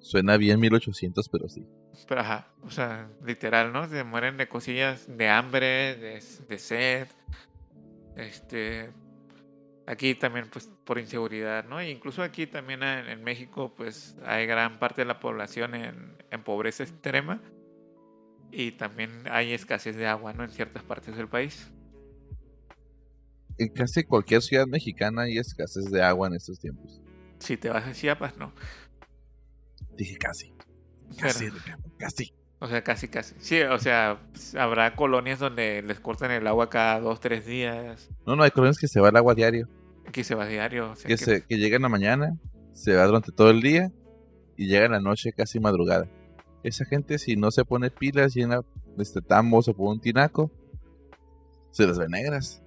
Suena bien 1800, pero sí. Pero ajá, o sea, literal, ¿no? Se mueren de cosillas de hambre, de, de sed. Este. Aquí también, pues, por inseguridad, ¿no? E incluso aquí también en, en México, pues, hay gran parte de la población en, en pobreza extrema. Y también hay escasez de agua, ¿no? En ciertas partes del país. En casi cualquier ciudad mexicana hay escasez de agua en estos tiempos. Si te vas a Chiapas, ¿no? Dije casi. Casi, casi. O sea, casi, casi. Sí, o sea, habrá colonias donde les cortan el agua cada dos, tres días. No, no, hay colonias que se va el agua diario. Aquí se va diario. o sea Que, que- se, que llega en la mañana, se va durante todo el día y llega en la noche casi madrugada. Esa gente, si no se pone pilas, llena este tambos o por un tinaco, se las ve negras.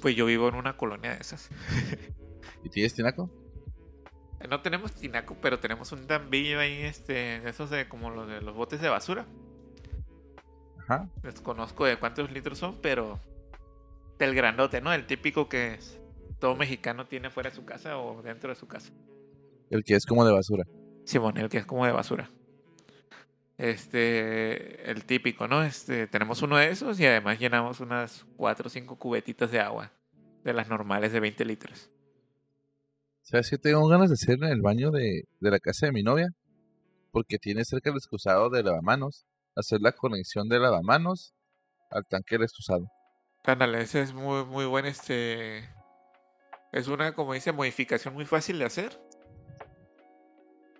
Pues yo vivo en una colonia de esas. ¿Y tienes tinaco? No tenemos tinaco, pero tenemos un tambillo ahí, este, de esos de como los de los botes de basura. Ajá. Desconozco de cuántos litros son, pero del grandote, ¿no? El típico que es- todo mexicano tiene fuera de su casa o dentro de su casa. El que es como de basura. Simón, el que es como de basura. Este, el típico, ¿no? Este, tenemos uno de esos y además llenamos unas 4 o 5 cubetitas de agua, de las normales de 20 litros. ¿Sabes qué tengo ganas de hacer en el baño de, de la casa de mi novia? Porque tiene cerca el excusado de lavamanos. Hacer la conexión de lavamanos al tanque del excusado. Ándale, ese es muy, muy buen, este... Es una, como dice, modificación muy fácil de hacer.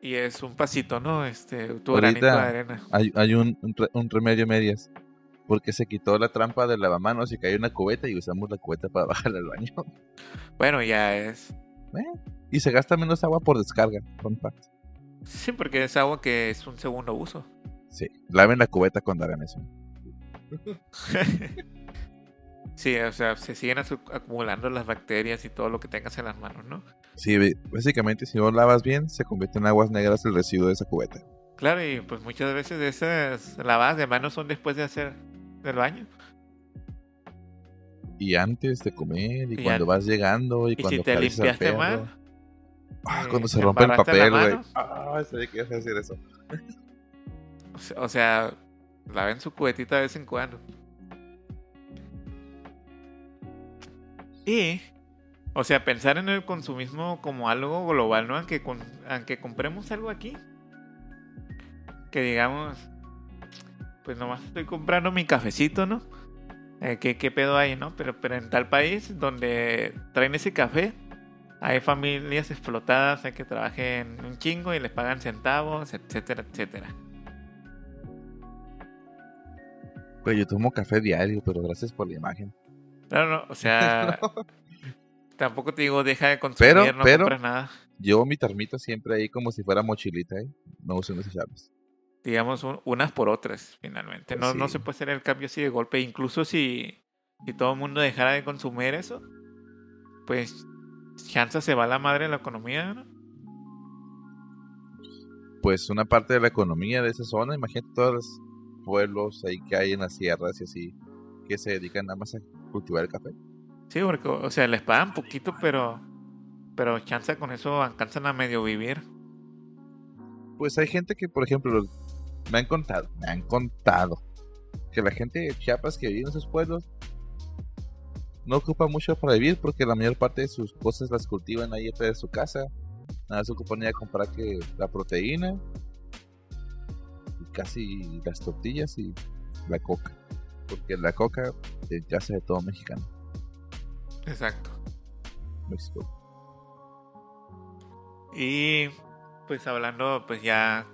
Y es un pasito, ¿no? Este, tu granito de arena. Hay, hay un, un re- un remedio a medias. Porque se quitó la trampa del lavamanos y cayó una cubeta y usamos la cubeta para bajar al baño. Bueno, ya es... Y se gasta menos agua por descarga. Fun fact. Sí, porque es agua que es un segundo uso. Sí, laven la cubeta cuando hagan eso. Sí, o sea, se siguen acumulando las bacterias y todo lo que tengas en las manos, ¿no? Sí, básicamente si no lavas bien, se convierte en aguas negras el residuo de esa cubeta. Claro, y pues muchas veces esas lavadas de manos son después de hacer del baño. Y antes de comer, y, Y cuando an- vas llegando, y, Y cuando si te al limpiaste perro. mal, Ah, eh, cuando se rompe el papel, güey. Ah, sabía que ibas a decir eso. o sea, laven su cubetita de vez en cuando. Y, o sea, pensar en el consumismo como algo global, ¿no? Aunque, con- aunque compremos algo aquí, que digamos, pues nomás estoy comprando mi cafecito, ¿no? Eh, ¿qué, ¿Qué pedo hay, no? Pero, pero en tal país donde traen ese café, hay familias explotadas, hay que trabajen un chingo y les pagan centavos, etcétera, etcétera. Güey, yo tomo café diario, pero gracias por la imagen. No, no, o sea, tampoco te digo deja de consumir, Pero- no pero- compres nada. Llevo mi termita siempre ahí como si fuera mochilita, ¿eh? No uso desechables. Digamos un- unas por otras, finalmente. No, no se puede hacer el cambio así de golpe, incluso si, si todo el mundo dejara de consumir eso, pues chance se va a la madre de la economía, ¿no? Pues una parte de la economía de esa zona, imagínate todos los pueblos ahí que hay en las sierras y así, que se dedican nada más a cultivar el café. Sí, porque, o sea, les pagan poquito, pero, pero chance con eso alcanzan a medio vivir. Pues hay gente que, por ejemplo, me han contado, me han contado que la gente de Chiapas que vive en esos pueblos no ocupa mucho para vivir porque la mayor parte de sus cosas las cultivan ahí de su casa. Nada se ocupan a comprar que la proteína y casi las tortillas y la coca. Porque la coca es casa de todo mexicano. Exacto. México. Y pues hablando, pues ya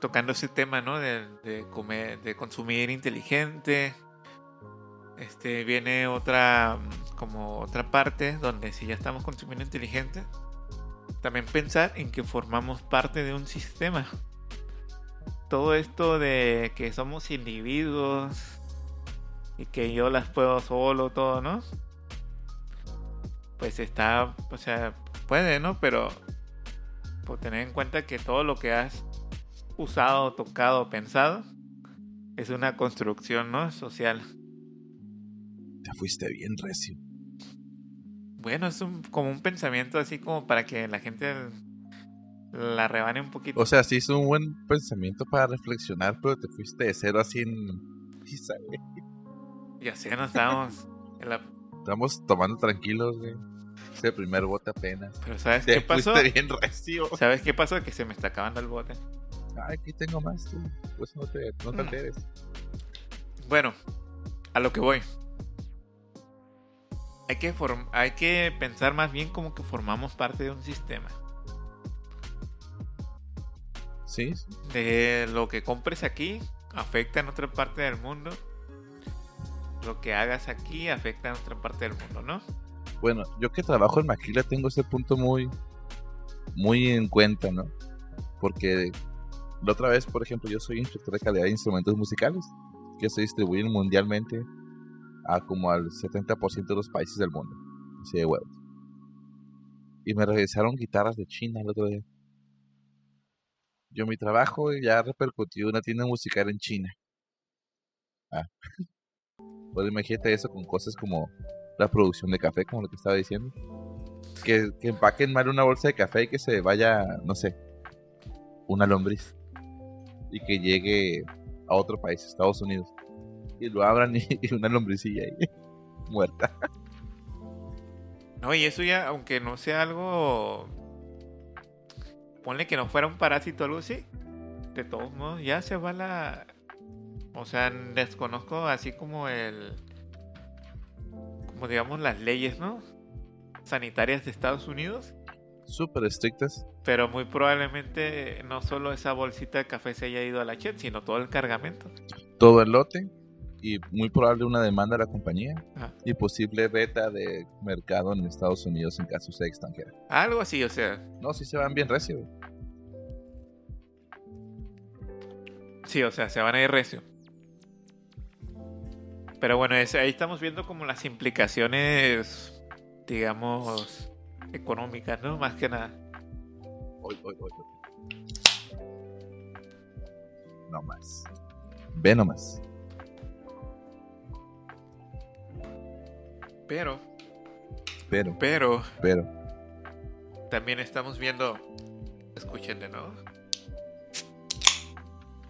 tocando ese tema, ¿no? De, de comer, de consumir inteligente. Este viene otra como otra parte donde si ya estamos consumiendo inteligente, también pensar en que formamos parte de un sistema. Todo esto de que somos individuos y que yo las puedo solo, todo, ¿no? Pues está, o sea, puede, ¿no? Pero por tener en cuenta que todo lo que has usado, tocado, pensado es una construcción, ¿no? Social. Te fuiste bien recio. Bueno, es un, como un pensamiento así como para que la gente la rebane un poquito. O sea, sí es un buen pensamiento para reflexionar, pero te fuiste de cero así en... pizza, güey. Ya sé, no estábamos en la... Estamos tomando tranquilos, güey. Es el primer bote apenas. Pero ¿sabes Te qué pasó? bien recio. ¿Sabes qué pasó? Que se me está acabando el bote. Ay, aquí tengo más, tú. Pues no te, no te Mm. alteres. Bueno, a lo que voy. Hay que, form- hay que pensar más bien como que formamos parte de un sistema. Sí, sí. De lo que compres aquí afecta en otra parte del mundo. Lo que hagas aquí afecta en otra parte del mundo, ¿no? Bueno, yo que trabajo en Maquila tengo ese punto muy, muy en cuenta, ¿no? Porque la otra vez, por ejemplo, yo soy instructor de calidad de instrumentos musicales que se distribuyen mundialmente a como al 70% de los países del mundo. Así de huevos. Y me regresaron guitarras de China el otro día. Yo mi trabajo ya repercutió en una tienda musical en China. Ah. Pues imagínate eso con cosas como la producción de café, como lo que estaba diciendo. Que, que empaquen mal una bolsa de café y que se vaya, no sé, una lombriz. Y que llegue a otro país, Estados Unidos. Y lo abran y, una lombricilla ahí, muerta. No, y eso ya, aunque no sea algo. Ponle que no fuera un parásito así. De todos modos, ya se va la. O sea, desconozco así como el. Como digamos las leyes, ¿no? Sanitarias de Estados Unidos. Súper estrictas. Pero muy probablemente no solo esa bolsita de café se haya ido a la chat, sino todo el cargamento. Todo el lote. Y muy probable una demanda a la compañía. Ajá. Y posible beta de mercado en Estados Unidos en caso sea extranjera. Algo así, o sea. No, sí se van bien recio. Sí, o sea, se van a ir recio. Pero bueno, es- ahí estamos viendo como las implicaciones, digamos, económicas, ¿no? Más que nada. Hoy, hoy, hoy. No más. Ve nomás. Pero, Pero, pero, pero. también estamos viendo, escuchen de nuevo,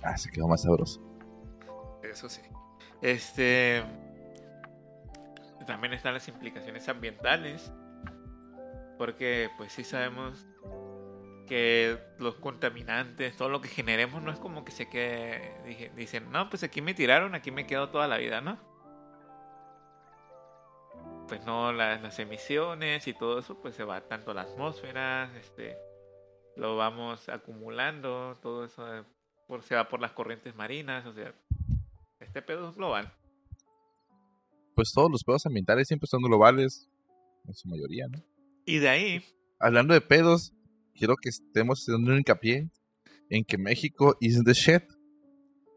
Ah, se quedó más sabroso. eso sí. Este, también están las implicaciones ambientales, porque pues sí sabemos que los contaminantes, todo lo que generemos no es como que se quede, dicen, no, pues aquí me tiraron, aquí me quedo toda la vida, ¿no? Pues no, las, las emisiones y todo eso, pues se va tanto a la atmósfera, este, lo vamos acumulando, todo eso eh, por, se va por las corrientes marinas, o sea, este pedo es global. Pues todos los pedos ambientales siempre son globales. En su mayoría, ¿no? Y de ahí, Hablando de pedos, quiero que estemos haciendo un hincapié en que México is the shit.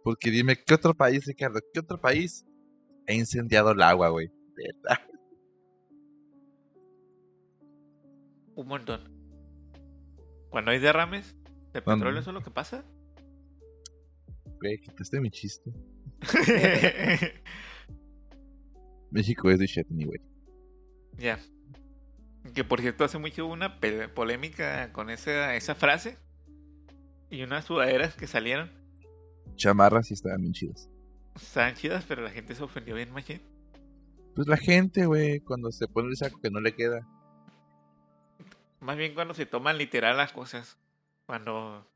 Porque dime, ¿qué otro país, Ricardo? ¿Qué otro país He incendiado el agua, güey. Un montón. Cuando hay derrames de petróleo, ¿eso es lo que pasa? Güey, quitaste mi chiste. México es de shit anyway. ya. Que por cierto, hace mucho hubo una polémica con esa, esa frase. Y unas sudaderas que salieron. Chamarras sí estaban bien chidas. Estaban chidas, pero la gente se ofendió bien, machín. Pues la gente, güey, cuando se pone el saco que no le queda. Más bien cuando se toman literal las cosas. Cuando.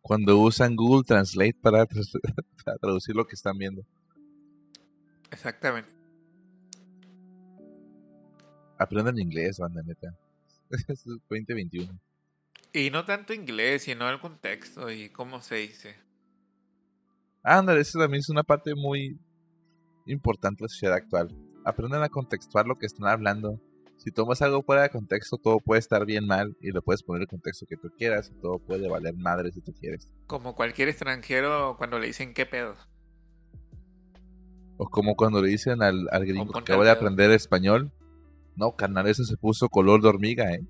Cuando usan Google Translate para, traducir lo que están viendo. Exactamente. Aprendan inglés, banda, neta. Es 2021. Y no tanto inglés, sino el contexto y cómo se dice. Ándale, eso también es una parte muy importante de la sociedad actual. Aprendan a contextuar lo que están hablando. Si tomas algo fuera de contexto, todo puede estar bien mal y lo puedes poner el contexto que tú quieras y todo puede valer madre si tú quieres. Como cualquier extranjero cuando le dicen qué pedo. O como cuando le dicen al, al gringo que acaba de aprender español. No, carnal, eso se puso color de hormiga, ¿eh?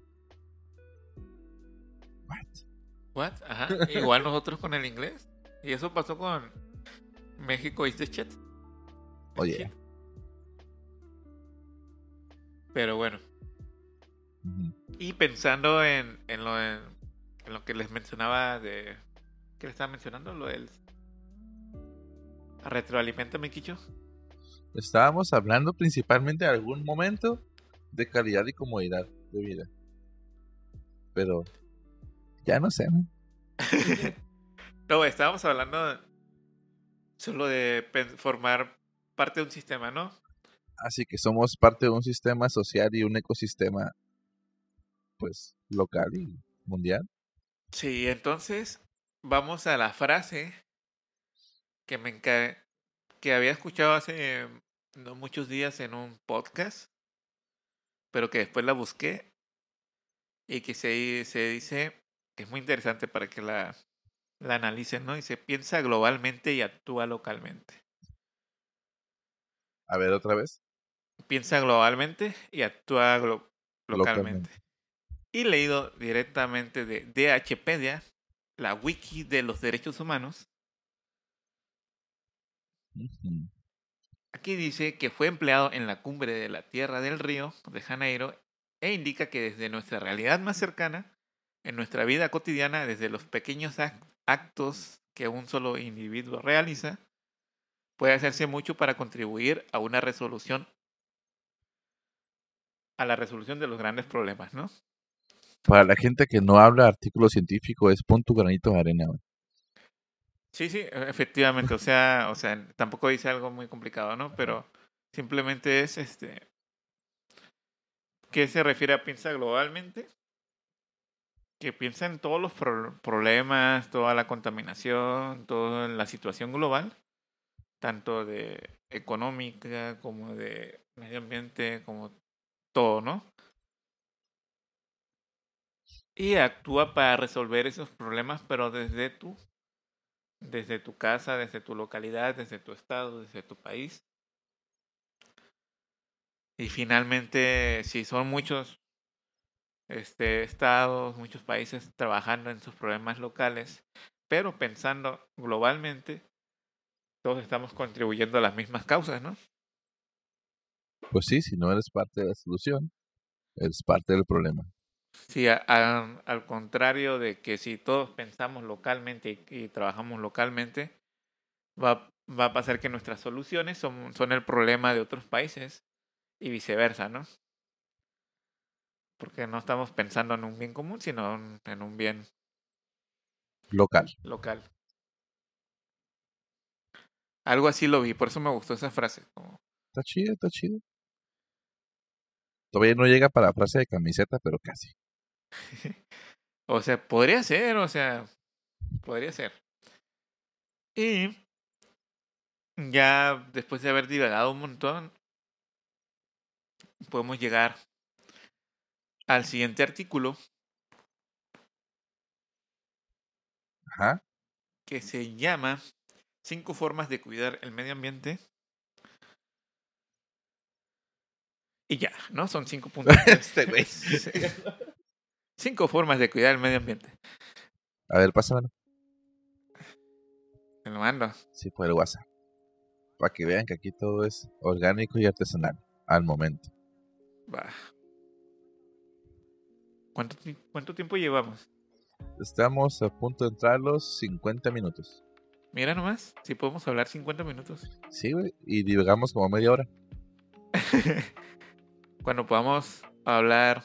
What? What? Ajá. Igual nosotros con el inglés. Y eso pasó con México y este chat. Oye. Pero bueno. Y pensando en, en, lo, en, en lo que les mencionaba de... ¿Qué le estaba mencionando? Lo del... Retroalimentame, Kicho. Estábamos hablando principalmente en algún momento de calidad y comodidad de vida. Pero ya no sé, ¿no? No, estábamos hablando solo de formar parte de un sistema, ¿no? Así que somos parte de un sistema social y un ecosistema, pues, local y mundial. Sí, entonces vamos a la frase que me que había escuchado hace no muchos días en un podcast, pero que después la busqué y que se, se dice que es muy interesante para que la, la analicen, ¿no? Y se piensa globalmente y actúa localmente. A ver, otra vez. Piensa globalmente y actúa glo- localmente. Localmente. Y leído directamente de DHpedia, la wiki de los derechos humanos. Aquí dice que fue empleado en la cumbre de la Tierra del Río de Janeiro e indica que desde nuestra realidad más cercana, en nuestra vida cotidiana, desde los pequeños ac- actos que un solo individuo realiza, puede hacerse mucho para contribuir a una resolución, a la resolución de los grandes problemas, ¿no? Para la gente que no habla artículo científico, es pon tu granito de arena. Sí, sí, e- efectivamente, o sea, o sea, tampoco dice algo muy complicado, ¿no? Pero simplemente es este que se refiere a piensa globalmente, que piensa en todos los pro- problemas, toda la contaminación, toda la situación global, tanto de económica como de medio ambiente, como todo, ¿no? Y actúa para resolver esos problemas, pero desde tu desde tu casa, desde tu localidad, desde tu estado, desde tu país. Y finalmente, si son muchos este, estados, muchos países trabajando en sus problemas locales, pero pensando globalmente, todos estamos contribuyendo a las mismas causas, ¿no? Pues sí, si no eres parte de la solución, eres parte del problema. Sí, a- a- al contrario de que si todos pensamos localmente y, y trabajamos localmente, va, va a pasar que nuestras soluciones son, son el problema de otros países y viceversa, ¿no? Porque no estamos pensando en un bien común, sino en- un bien Local. local. Algo así lo vi, por eso me gustó esa frase. como- Está chido, está chido. Todavía no llega para frase de camiseta, pero casi. O sea, podría ser, o sea, podría ser. Y ya después de haber divagado un montón, podemos llegar al siguiente artículo Ajá. que se llama Cinco formas de cuidar el medio ambiente. Y ya, ¿no? Son cinco puntos. este güey. Sí. Cinco formas de cuidar el medio ambiente. A ver, pásamelo. Te lo mando. Sí, por el WhatsApp. Para que vean que aquí todo es orgánico y artesanal. Al momento. Va. ¿Cuánto, ¿Cuánto tiempo llevamos? Estamos a punto de entrar los 50 minutos. Mira nomás, si podemos hablar 50 minutos. Sí, güey. Y divagamos como media hora. Cuando podamos hablar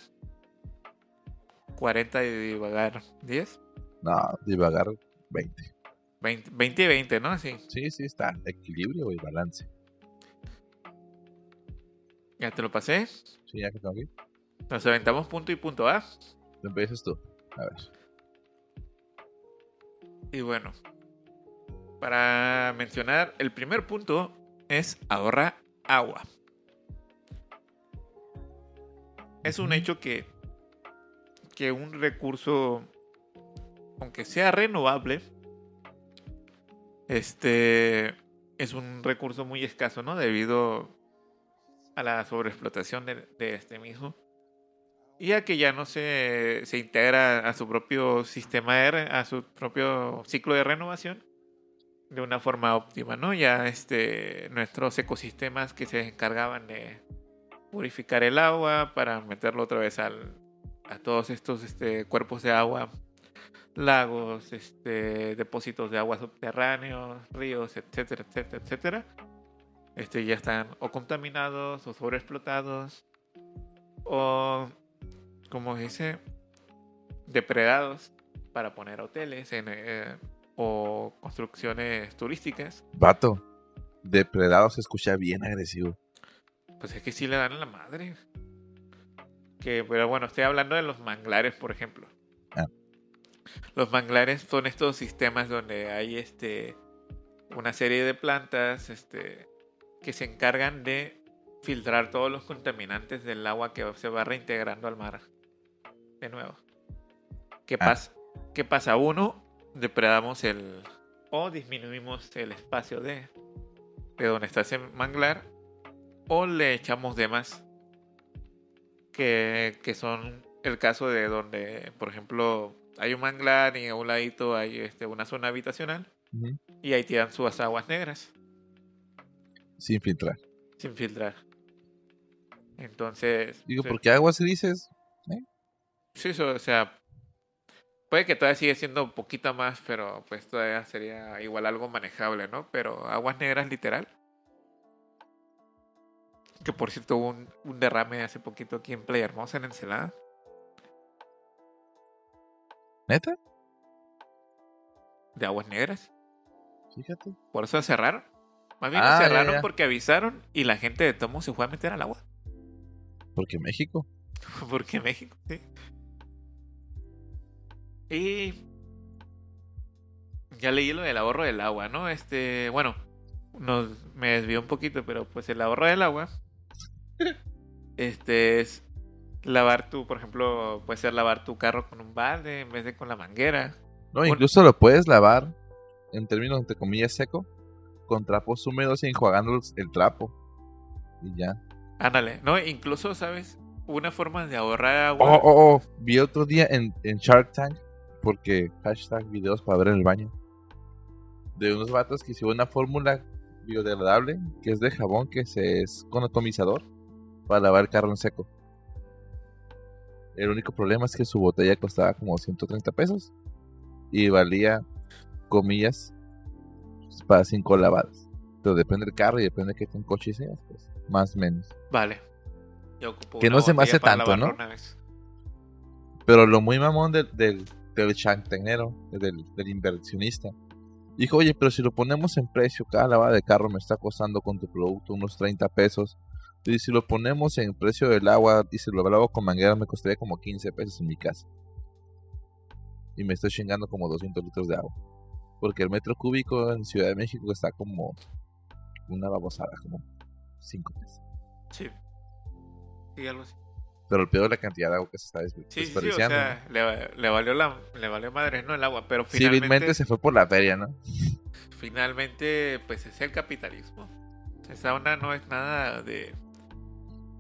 40 y divagar 10, No, divagar 20. 20, 20 y 20, ¿no? Sí, Sí, sí, está. Equilibrio y balance. ya te lo pasé. Sí, ya que tengo aquí. Nos aventamos punto y punto A. Empiezas tú. A ver. Y bueno, para mencionar, el primer punto es ahorra agua. Es un hecho que, que un recurso, aunque sea renovable, este es un recurso muy escaso, ¿no? Debido a la sobreexplotación de, de este mismo. Y a que ya no se, se integra a su propio sistema de, a su propio ciclo de renovación de una forma óptima, ¿no? Ya este, nuestros ecosistemas que se encargaban de purificar el agua para meterlo otra vez al, a todos estos este, cuerpos de agua, lagos, este, depósitos de agua subterráneos, ríos, etcétera, etcétera, etcétera. Este, ya están o contaminados o sobreexplotados o, como dice, depredados para poner hoteles en, eh, o construcciones turísticas. Vato. Depredado se escucha bien agresivo. Pues es que sí le dan a la madre. Que, pero bueno, estoy hablando de los manglares, por ejemplo. Ah. Los manglares son estos sistemas donde hay este una serie de plantas este, que se encargan de filtrar todos los contaminantes del agua que se va reintegrando al mar. De nuevo. ¿Qué, Ah. pasa? ¿Qué pasa? Uno, depredamos el. o disminuimos el espacio de, de donde está ese manglar o le echamos de más. Que, que son el caso de donde, por ejemplo, hay un manglar y a un ladito hay este, una zona habitacional y ahí tiran sus aguas negras Sin filtrar. sin filtrar. Entonces, Digo, sí, ¿por qué aguas dices? sí, eso, o sea, puede que todavía sigue siendo un poquito más, pero pues todavía sería igual algo manejable, ¿no? Pero aguas negras literal. Que por cierto hubo un, un derrame hace poquito aquí en Playa Hermosa, en Ensenada. ¿Neta? de aguas negras. Fíjate. Por eso cerraron. Más bien Ah, ya, cerraron ya. porque avisaron y la gente de Tomo se fue a meter al agua. Porque México. porque México, sí. Y ya leí lo del ahorro del agua, ¿no? Este, bueno, nos, me desvió un poquito, pero pues el ahorro del agua, este es lavar tu, por ejemplo, puede ser lavar tu carro con un balde en vez de con la manguera. No, Bueno. incluso lo puedes lavar, en términos entre comillas seco, con trapos húmedos y enjuagando el- el trapo. Y ya. Ándale, ¿no? Incluso, ¿sabes? Una forma de ahorrar agua. Oh, oh, oh. Vi otro día en, en Shark Tank, porque hashtag videos para ver en el baño, de unos vatos que hicieron una fórmula biodegradable, que es de jabón, que se es con atomizador, para lavar el carro en seco. El único problema es que su botella costaba como 130 pesos y valía, comillas, para 5 lavadas. Pero depende del carro y depende de qué tan coche seas, pues, más o menos. Vale. Ya ocupo Que no se me hace tanto, ¿no? Pero lo muy mamón del, del, del chantanero, del, del inversionista, dijo, oye, pero si lo ponemos en precio, cada lavada de carro me está costando con tu producto unos 30 pesos. Y si lo ponemos en precio del agua y si lo lavo con manguera me costaría como 15 pesos en mi casa. Y me estoy chingando como 200 litros de agua. Porque el metro cúbico en Ciudad de México está como una babosada, como 5 pesos. Sí. Sí, algo así. Pero el peor es la cantidad de agua que se está despe- Sí, sí, sí, o desperdiciando. sea, le, le valió la, le valió madre, ¿no? El agua, pero Civilmente finalmente, se fue por la feria, ¿no? finalmente, pues es el capitalismo. Esa onda no es nada de,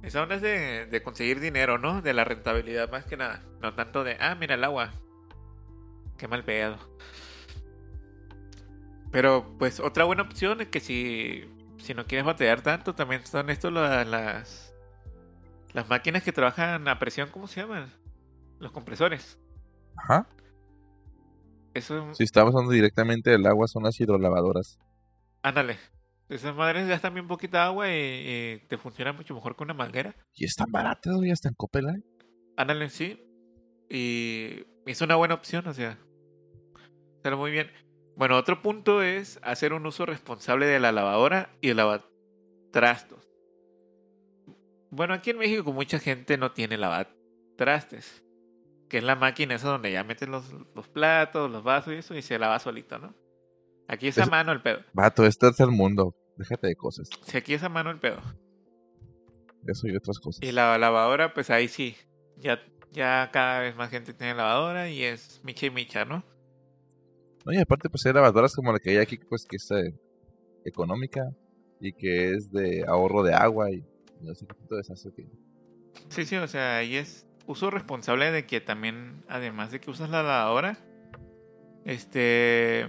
Esa onda es de, de conseguir dinero, ¿no? De la rentabilidad más que nada. No tanto de, ah, mira el agua. Qué mal pedo. Pero pues otra buena opción es que si, si no quieres batear tanto, también son estos la- las, las máquinas que trabajan a presión, ¿cómo se llaman? Los compresores. Ajá. Eso, Si estamos hablando directamente del agua, son las hidrolavadoras. ándale. Esas madres gastan bien poquita agua y, y te funcionan mucho mejor que una manguera. Y están baratas, güey, hasta en Coppel hay. Ándale, sí. Y es una buena opción, o sea. Sale muy bien. Bueno, otro punto es hacer un uso responsable de la lavadora y el lavatrastos. Bueno, aquí en México mucha gente no tiene lavatrastes. Que es la máquina esa donde ya metes los, los platos, los vasos y eso y se lava solito, ¿no? Aquí es a Es- mano el pedo. Vato, este es el mundo. Déjate de cosas. Si aquí es a mano el pedo. Eso y otras cosas. Y la lavadora, pues ahí sí. Ya, ya cada vez más gente tiene lavadora y es micha y micha, ¿no? No, y aparte, pues hay lavadoras como la que hay aquí, pues que es eh, económica y que es de ahorro de agua y no sé qué desastre tiene. Sí, sí, o sea, ahí es uso responsable de que también, además de que usas la lavadora, este,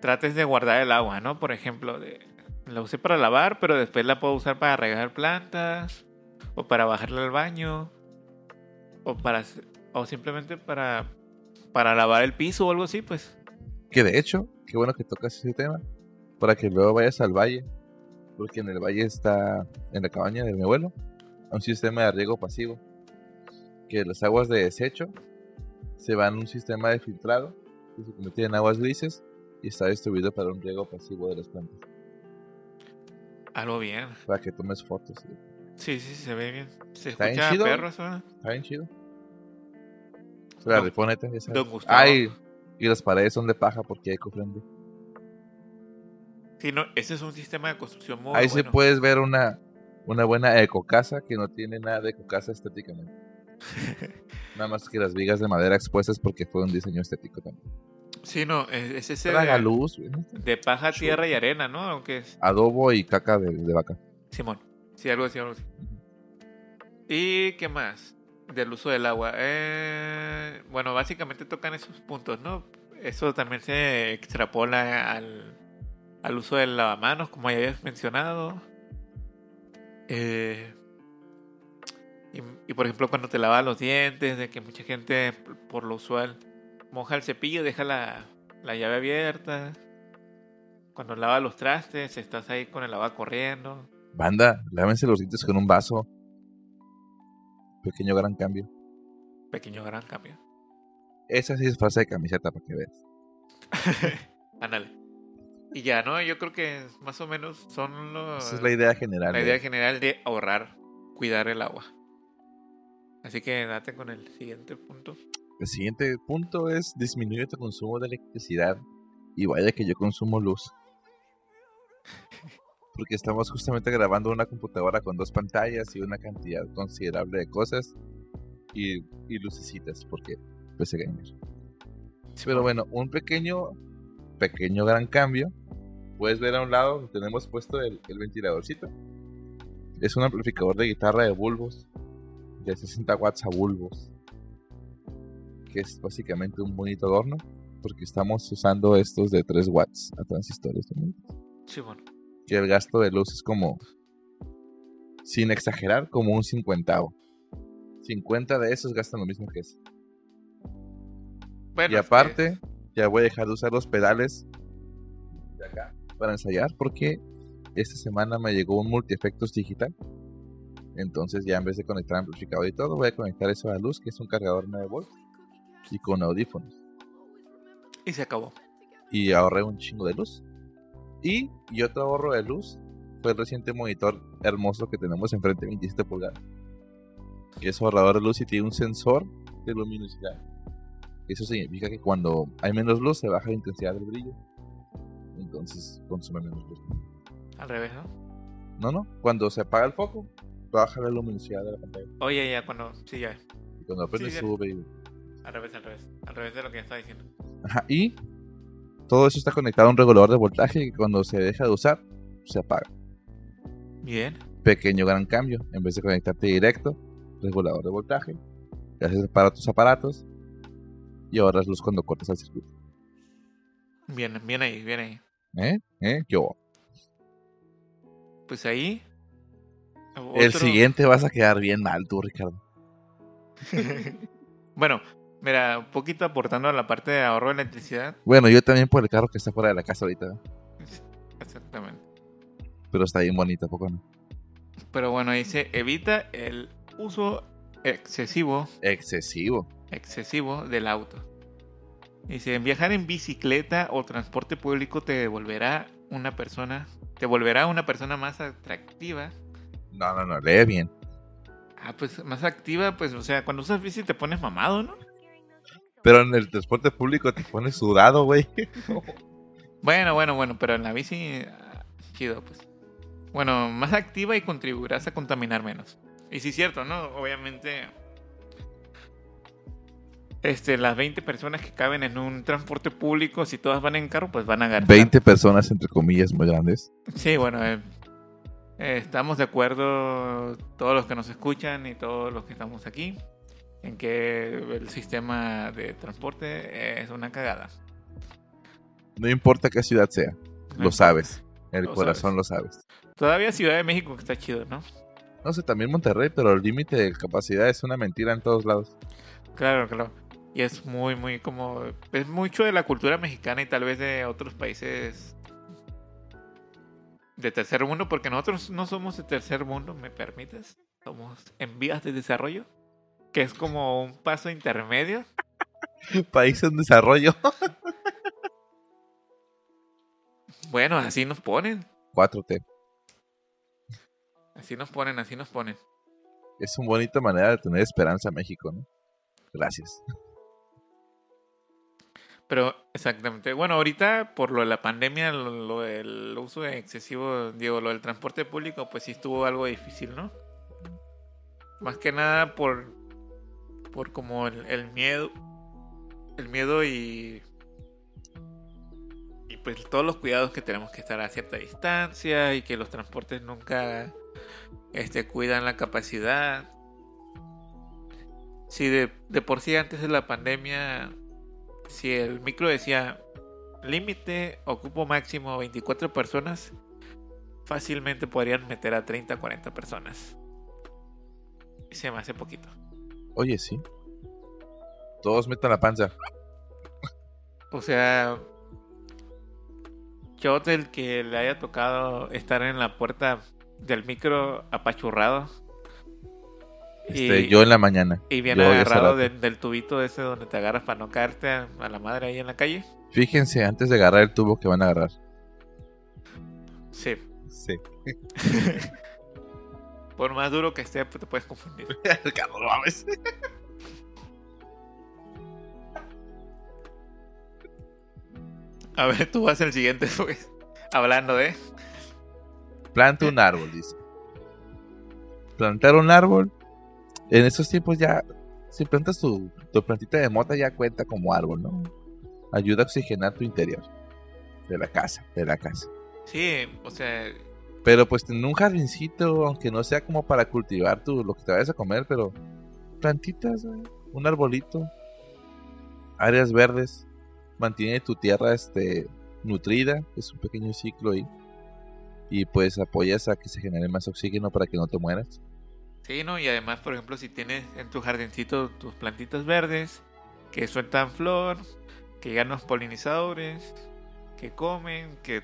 trates de guardar el agua, ¿no? Por ejemplo, de, la usé para lavar, pero después la puedo usar para regar plantas, o para bajarla al baño, o para, o simplemente para, para lavar el piso o algo así, pues. Que de hecho, qué bueno que tocas ese tema, para que luego vayas al valle, porque en el valle está, en la cabaña de mi abuelo, un sistema de riego pasivo, que las aguas de desecho se van a un sistema de filtrado, que se convierte en aguas grises y está distribuido para un riego pasivo de las plantas, Algo bien. para que tomes fotos. Sí, sí, se ve bien. Se Está bien escucha chido. perro. Está bien chido. La ya sabes. Don Gustavo. Ay, y las paredes son de paja porque hay cofrende. Sí, no, ese es un sistema de construcción muy Ahí sí bueno. puedes ver una, una buena ecocasa que no tiene nada de ecocasa estéticamente. Nada más que las vigas de madera expuestas porque fue un diseño estético también. Sí, no, es, es ese Traga de, luz, güey, ¿no? de paja, tierra y arena, ¿no? Aunque es adobo y caca de, de vaca. Simón. Sí, algo así, algo así. ¿Y qué más? Del uso del agua. Eh, bueno, básicamente tocan esos puntos, ¿no? Eso también se extrapola al, al uso del lavamanos, como ya habías mencionado. Eh, y, y, por ejemplo, cuando te lavas los dientes, de que mucha gente, por lo usual, moja el cepillo, deja la, la llave abierta. Cuando lava los trastes, estás ahí con el agua corriendo. Banda, lávense los dientes con un vaso. Pequeño gran cambio. Pequeño gran cambio. Esa sí es frase de camiseta para que veas. Ándale. Y ya, ¿no? Yo creo que más o menos son los, Esa es la idea general. la de- idea general de ahorrar, cuidar el agua. Así que date con el siguiente punto. El siguiente punto es disminuye tu consumo de electricidad. Y vaya que yo consumo luz. Porque estamos justamente grabando una computadora con dos pantallas y una cantidad considerable de cosas. Y, y lucecitas, porque PC gamer. Pero bueno, un pequeño, pequeño gran cambio. Puedes ver a un lado, tenemos puesto el, el ventiladorcito. Es un amplificador de guitarra de bulbos. De 60 watts a bulbos que es básicamente un bonito adorno, porque estamos usando estos de 3 watts a transistores también. Sí, bueno. Que el gasto de luz es como, sin exagerar, como un cincuentavo. 50 de esos gastan lo mismo que ese. Bueno, y que- aparte, ya voy a dejar de usar los pedales de acá para ensayar, porque esta semana me llegó un multiefectos digital. Entonces ya en vez de conectar amplificador y todo, voy a conectar eso a la luz, que es un cargador 9 volts, y con audífonos. Y se acabó. y ahorré un chingo de luz. Y, y otro ahorro de luz fue el reciente monitor hermoso que tenemos enfrente, 27 pulgadas. Que es ahorrador de luz y tiene un sensor de luminosidad. Eso significa que cuando hay menos luz se baja la intensidad del brillo. Entonces consume menos luz. Al revés, ¿no? No, no. Cuando se apaga el foco, baja la luminosidad de la pantalla. Oye, ya, cuando. Sí, ya. Y cuando aprende Sí, sube y... Al revés, al revés. Al revés de lo que estaba diciendo. Ajá, y todo eso está conectado a un regulador de voltaje que cuando se deja de usar, se apaga. Bien. Pequeño gran cambio. En vez de conectarte directo, regulador de voltaje, te haces para tus aparatos y ahorras luz cuando cortas el circuito. Bien, bien ahí, bien ahí. ¿Eh? ¿Eh? Yo. Pues ahí. El otro- siguiente vas a quedar bien mal tú, Ricardo. bueno, mira, un poquito aportando a la parte de ahorro de electricidad. Bueno, yo también por el carro que está fuera de la casa ahorita. Exactamente. Pero está bien bonito, ¿a poco no? Pero bueno, dice, evita el uso excesivo, Excesivo. excesivo del auto. Dice, viajar en bicicleta o transporte público te devolverá una persona, te volverá una persona más atractiva. No, no, no, lee bien. Ah, pues más activa, pues, o sea, cuando usas bici te pones mamado, ¿no? Pero en el transporte público te pones sudado, güey. Bueno, bueno, bueno, pero en la bici, ah, chido, pues. Bueno, más activa y contribuirás a contaminar menos. Y sí es cierto, ¿no? Obviamente, este, las 20 personas que caben en un transporte público, si todas van en carro, pues van a gastar. 20 personas, entre comillas, muy grandes. Sí, bueno, eh, eh, estamos de acuerdo todos los que nos escuchan y todos los que estamos aquí en que el sistema de transporte es una cagada. No importa qué ciudad sea, lo sabes. El Lo corazón lo sabes. Todavía Ciudad de México que está chido, ¿no? No sé, también Monterrey, pero el límite de capacidad es una mentira en todos lados. Claro, claro. Y es muy, muy como... Es mucho de la cultura mexicana y tal vez de otros países de tercer mundo, porque nosotros no somos de tercer mundo, ¿me permites? Somos en vías de desarrollo, que es como un paso intermedio. País en desarrollo. Bueno, así nos ponen. 4T. Así nos ponen, así nos ponen. Es una bonita manera de tener esperanza México, ¿no? Gracias. Pero, exactamente. Bueno, ahorita por lo de la pandemia, lo, lo del uso excesivo, digo, lo del transporte público, pues sí estuvo algo difícil, ¿no? Más que nada por, por como el, miedo, el miedo y, y pues todos los cuidados que tenemos que estar a cierta distancia y que los transportes nunca este, cuidan la capacidad. Si de, de por sí antes de la pandemia si el micro decía límite, ocupo máximo 24 personas, fácilmente podrían meter a 30, 40 personas. Se me hace poquito. Oye, sí. Todos metan la panza. O sea, yo del que le haya tocado estar en la puerta del micro apachurrado. Este, yo en la mañana. y bien yo agarrado de- del tubito ese donde te agarras para no caerte a, a la madre ahí en la calle. Fíjense antes de agarrar el tubo que van a agarrar. Sí. Sí. Por más duro que esté, pues te puedes confundir. No mames. A ver, tú vas el siguiente, pues. Hablando de. Planta un árbol, dice. Plantar un árbol. En esos tiempos ya, si plantas tu, tu plantita de mota ya cuenta como árbol, ¿no? Ayuda a oxigenar tu interior. De la casa, de la casa. Sí, o sea, Pero pues en un jardincito, aunque no sea como para cultivar tu, lo que te vayas a comer, pero plantitas, un arbolito, áreas verdes, mantiene tu tierra este, nutrida, es un pequeño ciclo ahí. Y pues apoyas a que se genere más oxígeno para que no te mueras. sí, ¿no? Y además, por ejemplo, si tienes en tu jardincito tus plantitas verdes que sueltan flor, que llegan los polinizadores, que comen, que,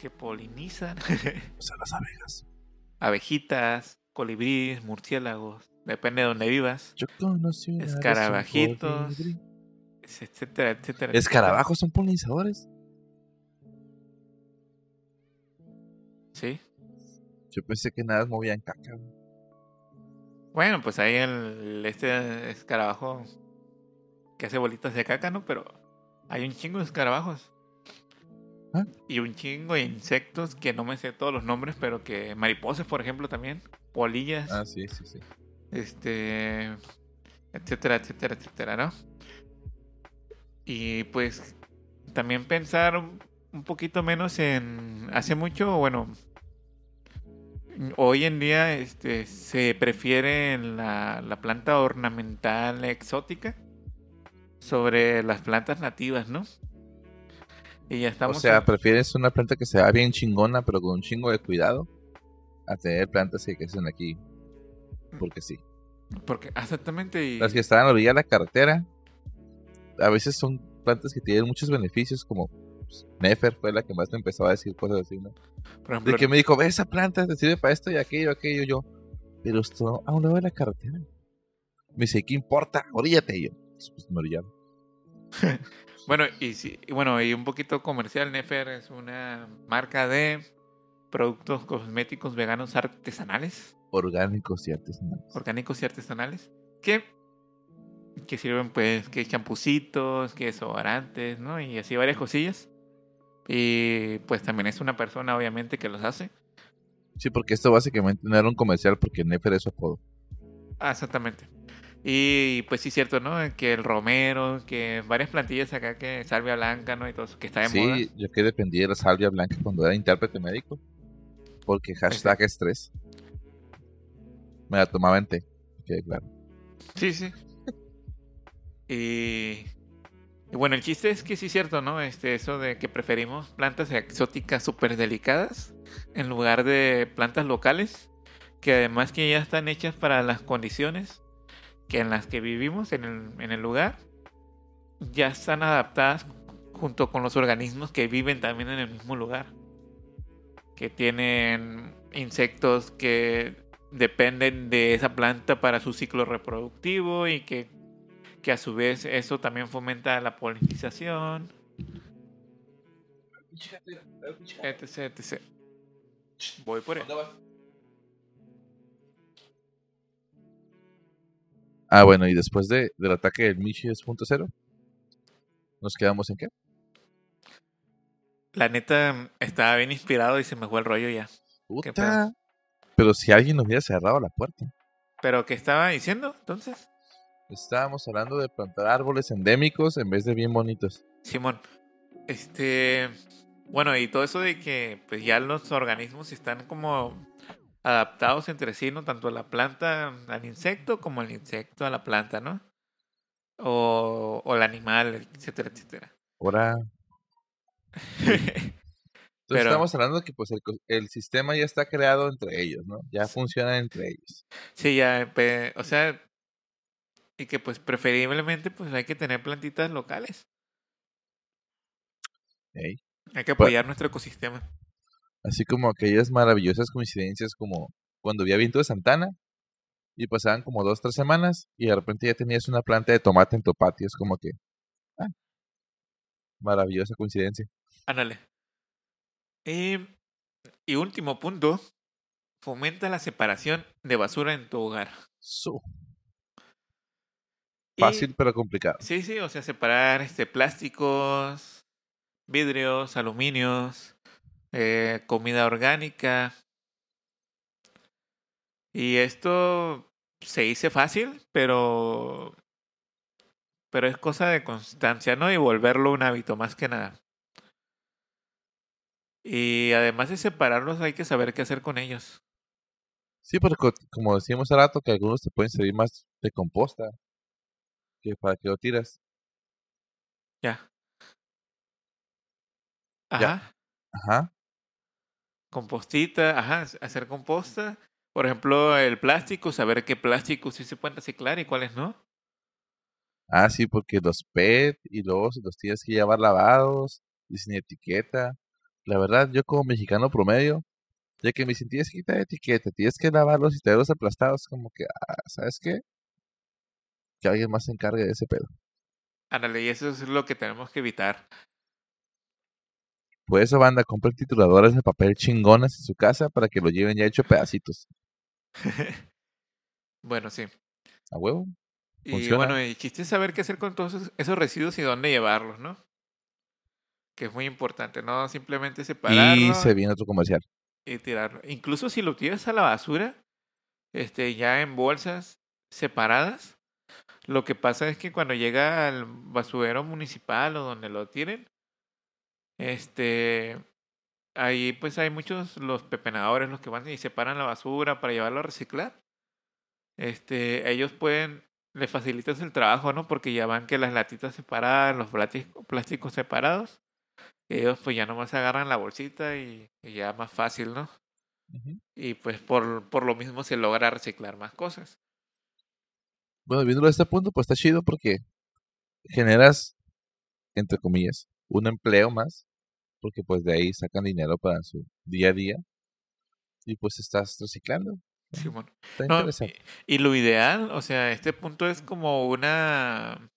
que polinizan, O sea, las abejas. abejitas, colibríes, murciélagos, depende de donde vivas, Yo conocí una Escarabajitos. etcétera, etcétera. ¿Escarabajos son polinizadores? Sí. Yo pensé que nada movían caca. Bueno, pues ahí el este escarabajo que hace bolitas de caca, ¿no? Pero hay un chingo de escarabajos. ¿Ah? Y un chingo de insectos que no me sé todos los nombres, pero que mariposas, por ejemplo, también. Polillas, Ah, sí, sí, sí. este, etcétera, etcétera, etcétera, ¿no? Y pues también pensar un- un poquito menos en... Hace mucho, bueno, hoy en día este, se prefiere la, la planta ornamental exótica sobre las plantas nativas, ¿no? Y ya estamos. O sea, prefieres una planta que sea bien chingona, pero con un chingo de cuidado, a tener plantas que crecen aquí. Porque sí. Porque, exactamente. Y... Las que están a la orilla de la carretera, a veces son plantas que tienen muchos beneficios, como pues, Nefer fue la que más me empezó a decir cosas así, ¿no? Por ejemplo, De que me dijo, ve esa planta, te sirve para esto y aquello, aquello, yo. Pero esto a un lado de la carretera. Me dice, ¿qué importa? Oríllate y yo. Pues me orillaron. Bueno, y sí, y bueno, y un poquito comercial, Nefer es una marca de productos cosméticos veganos artesanales, Orgánicos y artesanales. orgánicos y artesanales, que, que sirven pues que champucitos, que desodorantes, ¿no? Y así varias cosillas. Y pues también es una persona obviamente que los hace. Sí, porque esto básicamente no era un comercial porque Nefer es su apodo. Ah, exactamente. Y pues sí, cierto, ¿no? Que el romero, que varias plantillas acá, que salvia blanca, ¿no? Y todo eso, que está de moda. Sí, yo que dependía de la salvia blanca cuando era intérprete médico. Porque hashtag estrés. Me la tomaba en té. Que claro. Sí, sí. Y, y bueno, el chiste es que sí es cierto, ¿no? Este, eso de que preferimos plantas exóticas súper delicadas en lugar de plantas locales, que además que ya están hechas para las condiciones que en las que vivimos en el, en el lugar, ya están adaptadas junto con los organismos que viven también en el mismo lugar. Que tienen insectos que dependen de esa planta para su ciclo reproductivo y que, que a su vez eso también fomenta la polinización, etc, etc. Voy por él. Ah, bueno, y después de, del ataque del Michi 2.0, ¿nos quedamos en qué? La neta estaba bien inspirado y se me fue el rollo ya. ¿Qué Puta. Pero si alguien nos hubiera cerrado la puerta. ¿Pero qué estaba diciendo entonces? Estábamos hablando de plantar árboles endémicos en vez de bien bonitos. Simón, este, bueno, y todo eso de que pues ya los organismos están como adaptados entre sí, ¿no? Tanto la planta al insecto como el insecto a la planta, ¿no? O, o el animal, etcétera, etcétera. Ahora. Entonces Pero- estamos hablando que pues el, sistema ya está creado entre ellos, ¿no? Ya funciona entre ellos. Sí, ya, o sea, y que pues preferiblemente pues hay que tener plantitas locales. Hay que apoyar nuestro ecosistema. Así como aquellas maravillosas coincidencias como cuando vi a Viento de Santana y pasaban como dos, tres semanas y de repente ya tenías una planta de tomate en tu patio. Es como que... ah, maravillosa coincidencia. Ándale. Y, y último punto, fomenta la separación de basura en tu hogar. Y- fácil pero complicado. Sí, sí, o sea, separar este plásticos, vidrios, aluminios, eh, comida orgánica. Y esto se dice fácil, pero pero es cosa de constancia, ¿no? Y volverlo un hábito más que nada. Y además de separarlos, hay que saber qué hacer con ellos. Sí, porque co- como decíamos hace rato que algunos te pueden servir más de composta que para que lo tiras. Ya. Ya. Ajá. Compostita, ajá, hacer composta. Por ejemplo, el plástico, saber qué plásticos sí se pueden reciclar y cuáles no. Ah, sí, porque los PET y luego los tienes que llevar lavados y sin etiqueta. La verdad, yo como mexicano promedio, ya que me dicen, tienes que quitar etiqueta, tienes que lavarlos y traerlos aplastados, como que, ah, ¿sabes qué? Que alguien más se encargue de ese pedo. Ándale, y eso es lo que tenemos que evitar. Por eso, banda, compren tituladores de papel chingonas en su casa para que lo lleven ya hecho pedacitos. bueno, sí. ¿A huevo? Y Funciona. bueno, el chiste saber qué hacer con todos esos, esos residuos y dónde llevarlos, ¿no? Que es muy importante, no simplemente separarlo Y se viene otro comercial. y tirarlo. Incluso si lo tiras a la basura, este, ya en bolsas separadas, lo que pasa es que cuando llega al basurero municipal o donde lo tiren, este, ahí pues hay muchos los pepenadores, los que van y separan la basura para llevarlo a reciclar. Este, ellos pueden, le facilitas el trabajo, ¿no? Porque ya van que las latitas separadas, los plásticos, plásticos separados. Ellos pues ya nomás agarran la bolsita y, y ya más fácil, ¿no? Y pues por, por lo mismo se logra reciclar más cosas. Bueno, viéndolo a este punto, pues está chido porque generas, entre comillas, un empleo más, porque pues de ahí sacan dinero para su día a día y pues estás reciclando. Está No, interesante. y, y lo ideal, o sea, este punto es como una,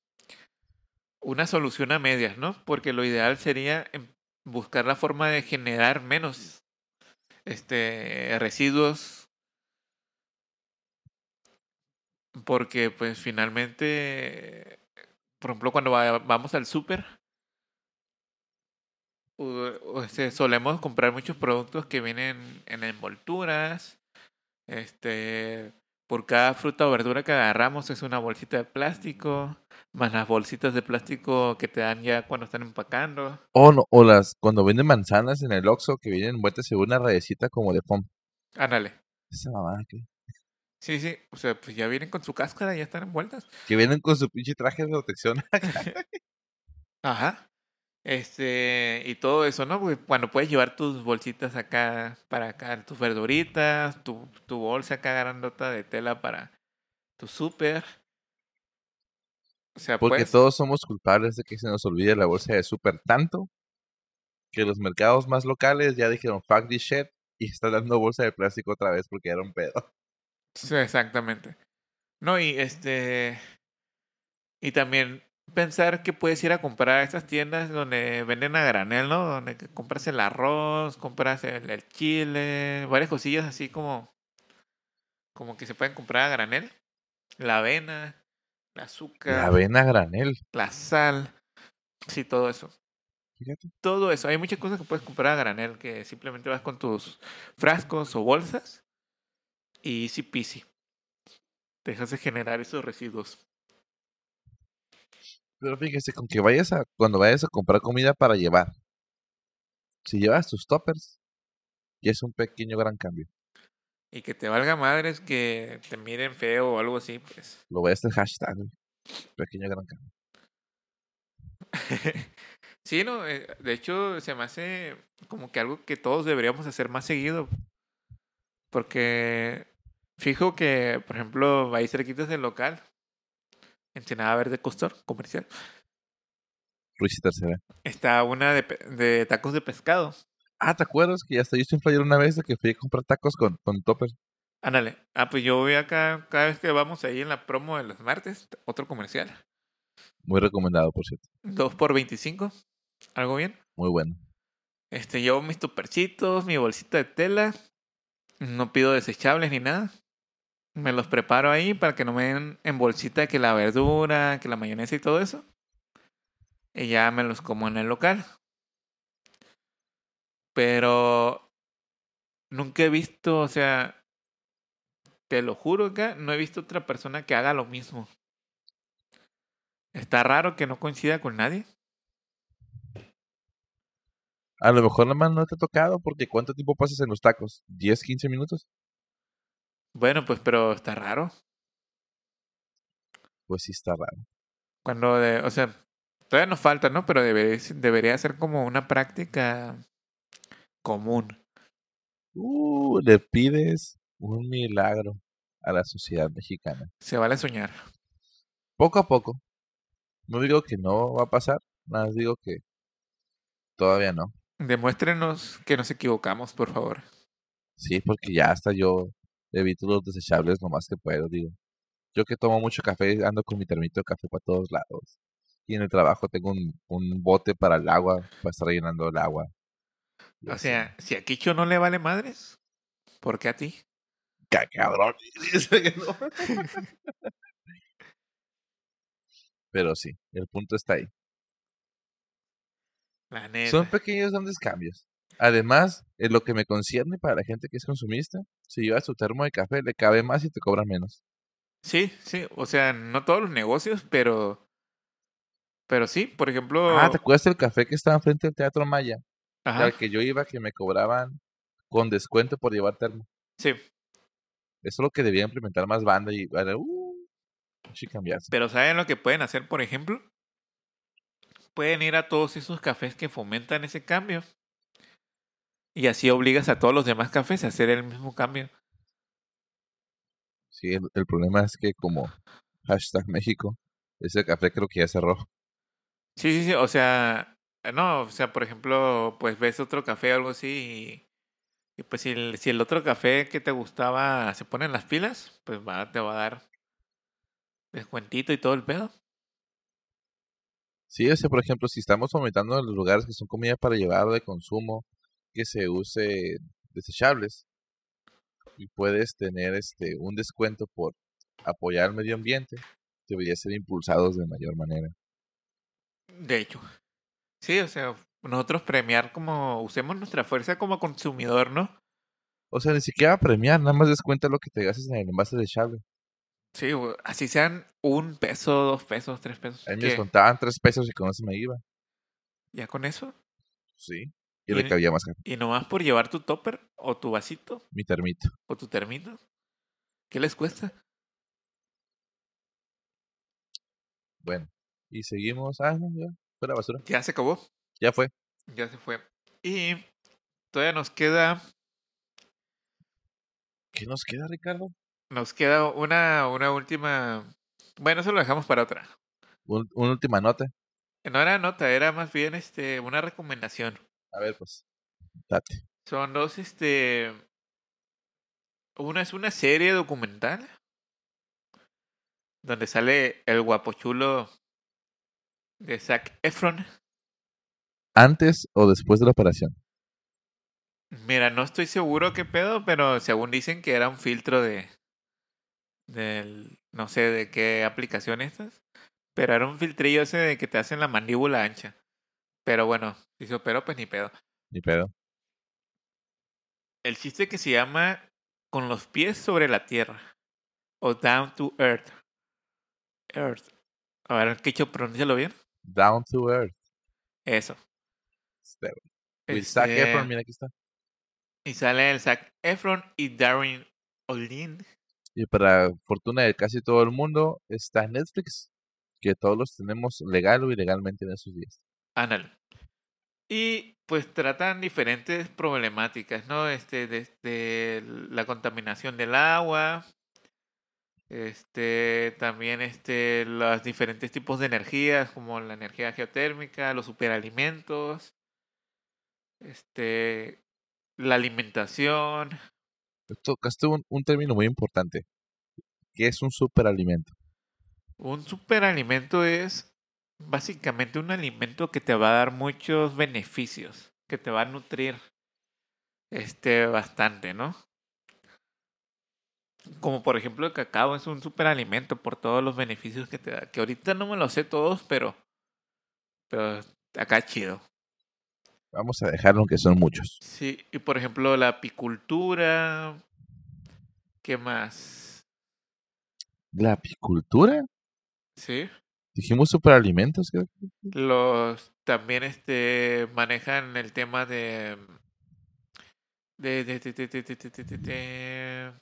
una solución a medias, ¿no? Porque lo ideal sería em, buscar la forma de generar menos este residuos porque pues finalmente por ejemplo cuando va- vamos al súper solemos comprar muchos productos que vienen en envolturas este por cada fruta o verdura que agarramos es una bolsita de plástico más las bolsitas de plástico que te dan ya cuando están empacando O no, o las, cuando venden manzanas en el Oxxo que vienen envueltas en una rayecita como de foam. ándale Esa mamada que, sí sí o sea pues ya vienen con su cáscara ya están envueltas que vienen con su pinche traje de protección. Ajá. Este, y todo eso, ¿no? Porque cuando puedes llevar tus bolsitas acá para acá, tus verduritas, tu, tu bolsa acá grandota de tela para tu súper. O sea, Porque pues, todos somos culpables de que se nos olvide la bolsa de súper tanto que los mercados más locales ya dijeron fuck this shit y están dando bolsa de plástico otra vez porque era un pedo. sí, exactamente. No, y este, y también pensar que puedes ir a comprar a estas tiendas donde venden a granel, ¿no? Donde compras el arroz, compras el, el chile, varias cosillas así como, como que se pueden comprar a granel. La avena, el azúcar. La avena a granel, la sal, sí, todo eso. fíjate. Todo eso. Hay muchas cosas que puedes comprar a granel que simplemente vas con tus frascos o bolsas y easy peasy. Dejas de generar esos residuos. Pero fíjese, con que vayas a, cuando vayas a comprar comida para llevar, si llevas tus toppers, ya es un pequeño gran cambio. Y que te valga madres que te miren feo o algo así, pues. Lo voy a hacer hashtag. Pequeño gran cambio. sí, no, eh, de hecho se me hace como que algo que todos deberíamos hacer más seguido. Porque fijo que, por ejemplo, ahí cerquitas del local, Ensenada Verde Costor, comercial, Ruiz y tercera. está una de, de tacos de pescado. Ah, ¿te acuerdas que hasta yo estoy en flyer una vez de que fui a comprar tacos con, con toppers? Ándale. Ah, pues yo voy acá cada vez que vamos ahí en la promo de los martes, otro comercial. Muy recomendado, por cierto. 2 por 25 Algo bien. Muy bueno. Este, llevo mis tuperchitos, mi bolsita de tela. No pido desechables ni nada. Me los preparo ahí para que no me den en bolsita que la verdura, que la mayonesa y todo eso. Y ya me los como en el local. Pero nunca he visto, o sea, te lo juro acá, no he visto otra persona que haga lo mismo. Está raro que no coincida con nadie. A lo mejor nada más no te ha tocado porque ¿cuánto tiempo pasas en los tacos? ¿10, 15 minutos? Bueno, pues, pero está raro. Pues sí está raro. Cuando, de, o sea, todavía nos falta, ¿no? Pero debería, debería ser como una práctica común. Uh, le pides un milagro a la sociedad mexicana. Se vale soñar. Poco a poco. No digo que no va a pasar, nada más digo que todavía no. Demuéstrenos que nos equivocamos, por favor. Sí, porque ya hasta yo evito los desechables lo más que puedo, digo. Yo que tomo mucho café, ando con mi termito de café para todos lados. Y en el trabajo tengo un, un bote para el agua, para estar llenando el agua. Y O así. sea, si a Kicho no le vale madres, ¿por qué a ti? Ca- cabrón. Pero sí, el punto está ahí. Son pequeños grandes cambios. Además, en lo que me concierne para la gente que es consumista, si llevas tu termo de café, le cabe más y te cobra menos. Sí, sí. O sea, no todos los negocios, pero. Pero sí, por ejemplo. Ah, ¿te acuerdas del café que estaba enfrente del Teatro Maya? Ajá. Al que yo iba que me cobraban con descuento por llevar termo. Sí, Eso es lo que debía implementar más banda y uh, sí cambiarse. pero ¿saben lo que pueden hacer, por ejemplo? Pueden ir a todos esos cafés que fomentan ese cambio. Y así obligas a todos los demás cafés a hacer el mismo cambio. Sí, el, el problema es que como hashtag México, ese café creo que ya cerró. Sí, sí, sí, o sea, no, o sea, por ejemplo, pues ves otro café o algo así y, y pues si el, si el otro café que te gustaba se pone en las pilas, pues va, te va a dar descuentito y todo el pedo. Sí, o sea, por ejemplo, si estamos fomentando en los lugares que son comida para llevar de consumo, que se use desechables y puedes tener este un descuento por apoyar al medio ambiente, debería ser impulsados de mayor manera. De hecho, sí, o sea, nosotros premiar como, usemos nuestra fuerza como consumidor, ¿no? O sea, ni siquiera premiar, nada más descuenta lo que te gastes en el envase desechable. Sí, güey, así sean un peso, dos pesos, tres pesos. A mí me descontaban tres pesos y con eso me iba. ¿Ya con eso? Sí. Y le Y- cabía más caro. Y nomás por llevar tu topper o tu vasito Mi termito. o tu termito. ¿Qué les cuesta? Bueno. Y seguimos. Ah, no, ya. Fue la basura. Ya se acabó. Ya fue. Ya se fue. Y todavía nos queda, ¿Qué nos queda, Ricardo? nos queda una, una última. Bueno, eso lo dejamos para otra. Un- una última nota. No era nota, era más bien este una recomendación. A ver, pues. Date. Son dos, este. Una es una serie documental. Donde sale el guapochulo de Zac Efron. ¿Antes o después de la operación? Mira, no estoy seguro qué pedo, pero según dicen que era un filtro de. del. no sé de qué aplicación estas. Pero era un filtrillo ese de que te hacen la mandíbula ancha. Pero bueno, si se operó, pues ni pedo. Ni pedo. El chiste que se llama Con los pies sobre la tierra. O Down to Earth. Earth. A ver, ¿qué pronúncialo bien? Down to Earth. Eso. Este, With Zac Este, Efron, mira aquí está. Y sale el Zac Efron y Darren Olin. Y para fortuna de casi todo el mundo, está Netflix. Que todos los tenemos legal o ilegalmente en esos días. Ándale. Y pues tratan diferentes problemáticas, ¿no? Este, desde la contaminación del agua, este, también este, los diferentes tipos de energías, como la energía geotérmica, los superalimentos, este, la alimentación. Tocaste un, un término muy importante. ¿Qué es un superalimento? Un superalimento es básicamente un alimento que te va a dar muchos beneficios, que te va a nutrir este bastante, ¿no? Como por ejemplo el cacao es un superalimento por todos los beneficios que te da. Que ahorita no me lo sé todos, pero pero acá chido. Vamos a dejarlo aunque son muchos. Sí, y por ejemplo la apicultura, ¿qué más? ¿La apicultura? Sí. Dijimos superalimentos. ¿qué? Los también este manejan el tema de de, de, de, de de de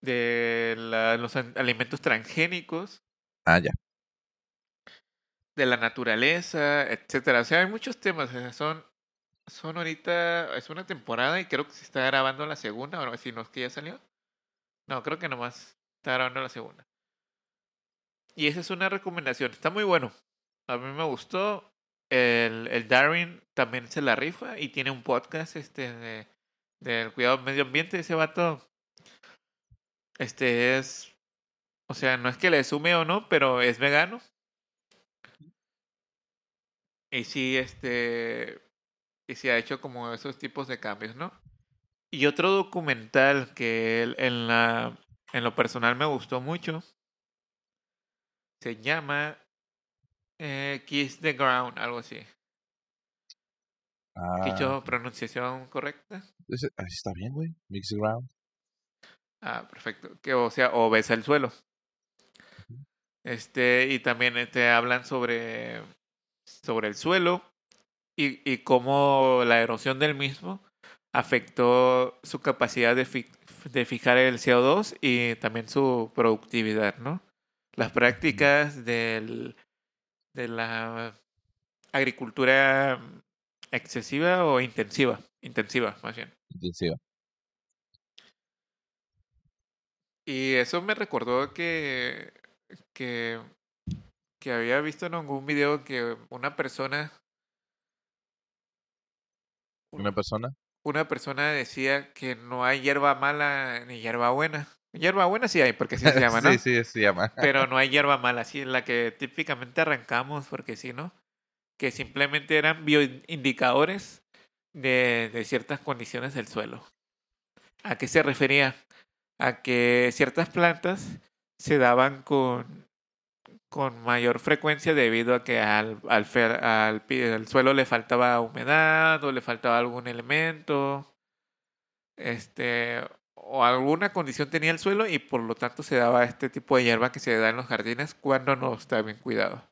de la, los alimentos transgénicos. Ah, ya. De la naturaleza, etcétera. O sea, hay muchos temas. Son, son ahorita, es una temporada y creo que se está grabando la segunda, o si no es que ya salió. No, creo que nomás está grabando la segunda y esa es una recomendación está muy bueno. A mí me gustó el, el Darwin también se la rifa y tiene un podcast este de, del cuidado del medio ambiente ese vato este es o sea no es que le sume o no pero es vegano. Y sí este y sí ha hecho como esos tipos de cambios no y otro documental que en la en lo personal me gustó mucho se llama eh, Kiss the Ground, algo así. Ah, ¿Dicho pronunciación correcta? ah, está bien, güey. Mix ground. Ah, perfecto. Que o sea, o besa el suelo. Este, y también este, hablan sobre, sobre el suelo y, y cómo la erosión del mismo afectó su capacidad de, fi- de fijar el CO2 y también su productividad, ¿no? Las prácticas del, de la agricultura excesiva o intensiva, intensiva más bien. Intensiva. Y eso me recordó que, que, que había visto en algún video que una persona, Una persona. una persona decía que no hay hierba mala ni hierba buena. Hierba buena sí hay, porque así se llama, ¿no? sí, sí, se llama. Pero no hay hierba mala, así la que típicamente arrancamos, porque sí, ¿no? Que simplemente eran bioindicadores de, de ciertas condiciones del suelo. ¿A qué se refería? A que ciertas plantas se daban con, con mayor frecuencia debido a que al, al, fer- al al suelo le faltaba humedad o le faltaba algún elemento. Este, o alguna condición tenía el suelo y por lo tanto se daba este tipo de hierba que se da en los jardines cuando no está bien cuidado.